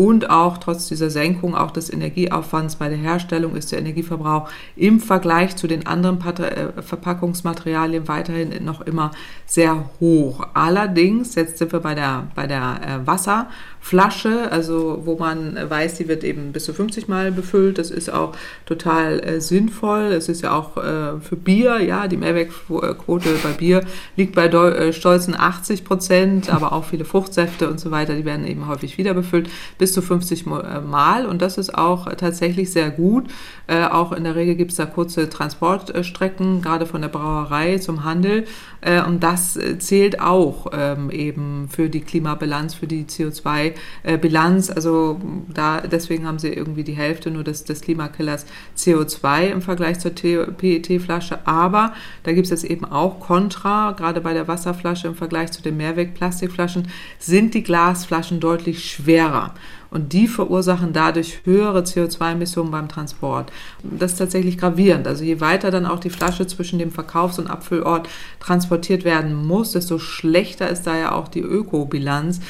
Und auch trotz dieser Senkung auch des Energieaufwands bei der Herstellung ist der Energieverbrauch im Vergleich zu den anderen Verpackungsmaterialien weiterhin noch immer sehr hoch. Allerdings, jetzt sind wir bei der, bei der Wasser. Flasche, also wo man weiß, die wird eben bis zu 50 Mal befüllt. Das ist auch total äh, sinnvoll. Es ist ja auch äh, für Bier, ja, die Mehrwegquote bei Bier liegt bei äh, stolzen 80 Prozent, aber auch viele Fruchtsäfte und so weiter, die werden eben häufig wieder befüllt, bis zu 50 äh, Mal. Und das ist auch tatsächlich sehr gut. Äh, auch in der Regel gibt es da kurze Transportstrecken, gerade von der Brauerei zum Handel. Äh, und das zählt auch ähm, eben für die Klimabilanz, für die CO2-Bilanz. Also da, deswegen haben sie irgendwie die Hälfte nur des, des Klimakillers CO2 im Vergleich zur PET-Flasche. Aber da gibt es eben auch Kontra, gerade bei der Wasserflasche im Vergleich zu den Mehrwegplastikflaschen sind die Glasflaschen deutlich schwerer und die verursachen dadurch höhere CO2-Emissionen beim Transport. Das ist tatsächlich gravierend. Also je weiter dann auch die Flasche zwischen dem Verkaufs- und Abfüllort transportiert werden muss, desto schlechter ist da ja auch die Ökobilanz.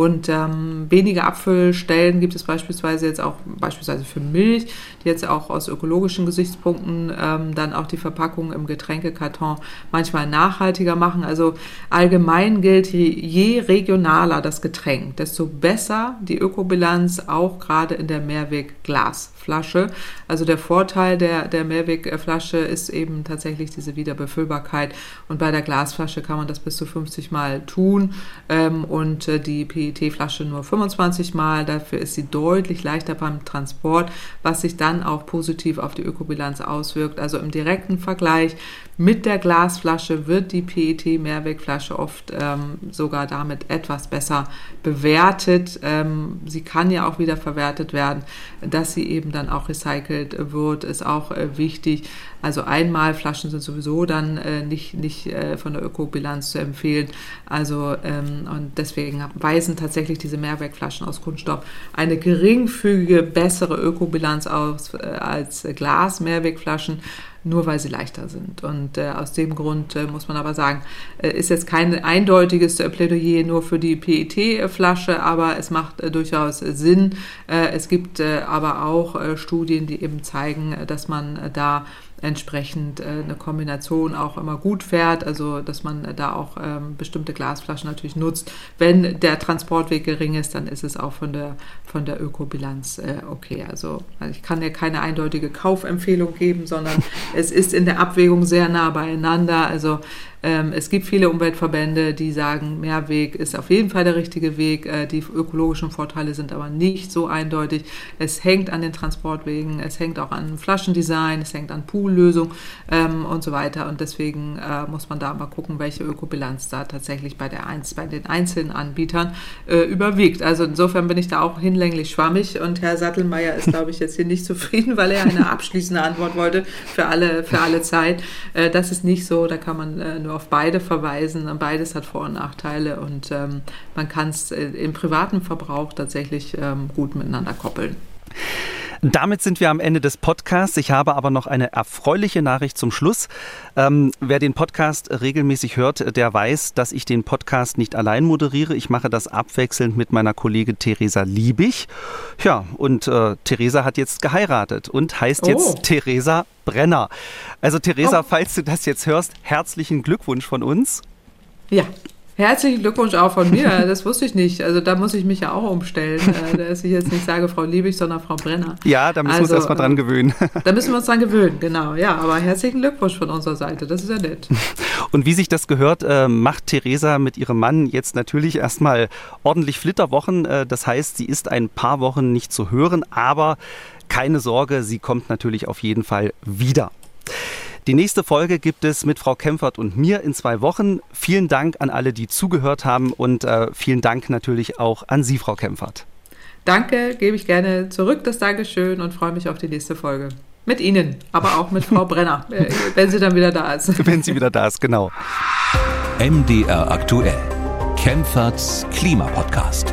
Und ähm, weniger Abfüllstellen gibt es beispielsweise jetzt auch beispielsweise für Milch, die jetzt auch aus ökologischen Gesichtspunkten ähm, dann auch die Verpackung im Getränkekarton manchmal nachhaltiger machen. Also allgemein gilt, je, regionaler das Getränk, desto besser die Ökobilanz, auch gerade in der Mehrwegglasflasche. Also der Vorteil der, der Mehrwegflasche ist eben tatsächlich diese Wiederbefüllbarkeit. Und bei der Glasflasche kann man das bis zu 50 Mal tun ähm, und äh, die PET-Flasche nur 25 Mal. Dafür ist sie deutlich leichter beim Transport, was sich dann auch positiv auf die Ökobilanz auswirkt. Also im direkten Vergleich mit der Glasflasche wird die PET-Mehrwegflasche oft ähm, sogar damit etwas besser bewertet. Ähm, sie kann ja auch wieder verwertet werden. Dass sie eben dann auch recycelt wird, ist auch äh, wichtig. Also Einmalflaschen sind sowieso dann äh, nicht, nicht äh, von der Ökobilanz zu empfehlen. Also ähm, und deswegen weisen tatsächlich diese Mehrwegflaschen aus Kunststoff eine geringfügige bessere Ökobilanz aus äh, als Glas-Mehrwegflaschen nur weil sie leichter sind. Und äh, aus dem Grund äh, muss man aber sagen, äh, ist jetzt kein eindeutiges äh, Plädoyer nur für die PET-Flasche, aber es macht äh, durchaus Sinn. Äh, es gibt aber auch Studien, die eben zeigen, dass man da entsprechend äh, eine Kombination auch immer gut fährt, also dass man da auch ähm, bestimmte Glasflaschen natürlich nutzt. Wenn der Transportweg gering ist, dann ist es auch von der, von der Ökobilanz äh, okay. Also, also ich kann ja keine eindeutige Kaufempfehlung geben, sondern es ist in der Abwägung sehr nah beieinander. Also Ähm, es gibt viele Umweltverbände, die sagen, Mehrweg ist auf jeden Fall der richtige Weg. Äh, die ökologischen Vorteile sind aber nicht so eindeutig. Es hängt an den Transportwegen, es hängt auch an Flaschendesign, es hängt an Poollösung ähm, und so weiter. Und deswegen äh, muss man da mal gucken, welche Ökobilanz da tatsächlich bei, der Einz bei den einzelnen Anbietern äh, überwiegt. Also insofern bin ich da auch hinlänglich schwammig und Herr Sattelmeier ist, glaube ich, jetzt hier nicht zufrieden, weil er eine abschließende Antwort wollte für alle, für alle Zeit. Äh, das ist nicht so, da kann man äh, nur auf beide verweisen. Beides hat Vor- und Nachteile und ähm, man kann es äh, im privaten Verbrauch tatsächlich ähm, gut miteinander koppeln. Damit sind wir am Ende des Podcasts. Ich habe aber noch eine erfreuliche Nachricht zum Schluss. Ähm, wer den Podcast regelmäßig hört, der weiß, dass ich den Podcast nicht allein moderiere. Ich mache das abwechselnd mit meiner Kollegin Theresa Liebig. Ja, und äh, Theresa hat jetzt geheiratet und heißt jetzt oh. Theresa Brenner. Also Theresa, oh. falls du das jetzt hörst, herzlichen Glückwunsch von uns. Ja, Herzlichen Glückwunsch auch von mir. Das wusste ich nicht. Also da muss ich mich ja auch umstellen, äh, dass ich jetzt nicht sage Frau Liebig, sondern Frau Brenner. Ja, da müssen also, wir uns erstmal dran gewöhnen. Da müssen wir uns dran gewöhnen, genau. Ja, aber herzlichen Glückwunsch von unserer Seite. Das ist ja nett. Und wie sich das gehört, äh, macht Theresa mit ihrem Mann jetzt natürlich erstmal ordentlich Flitterwochen. Äh, das heißt, sie ist ein paar Wochen nicht zu hören, aber keine Sorge, sie kommt natürlich auf jeden Fall wieder. Die nächste Folge gibt es mit Frau Kempfert und mir in zwei Wochen. Vielen Dank an alle, die zugehört haben und äh, vielen Dank natürlich auch an Sie, Frau Kempfert. Danke, gebe ich gerne zurück das Dankeschön und freue mich auf die nächste Folge. Mit Ihnen, aber auch mit Frau Brenner, äh, wenn sie dann wieder da ist. Wenn sie wieder da ist, genau. MDR aktuell. Kempferts Klimapodcast.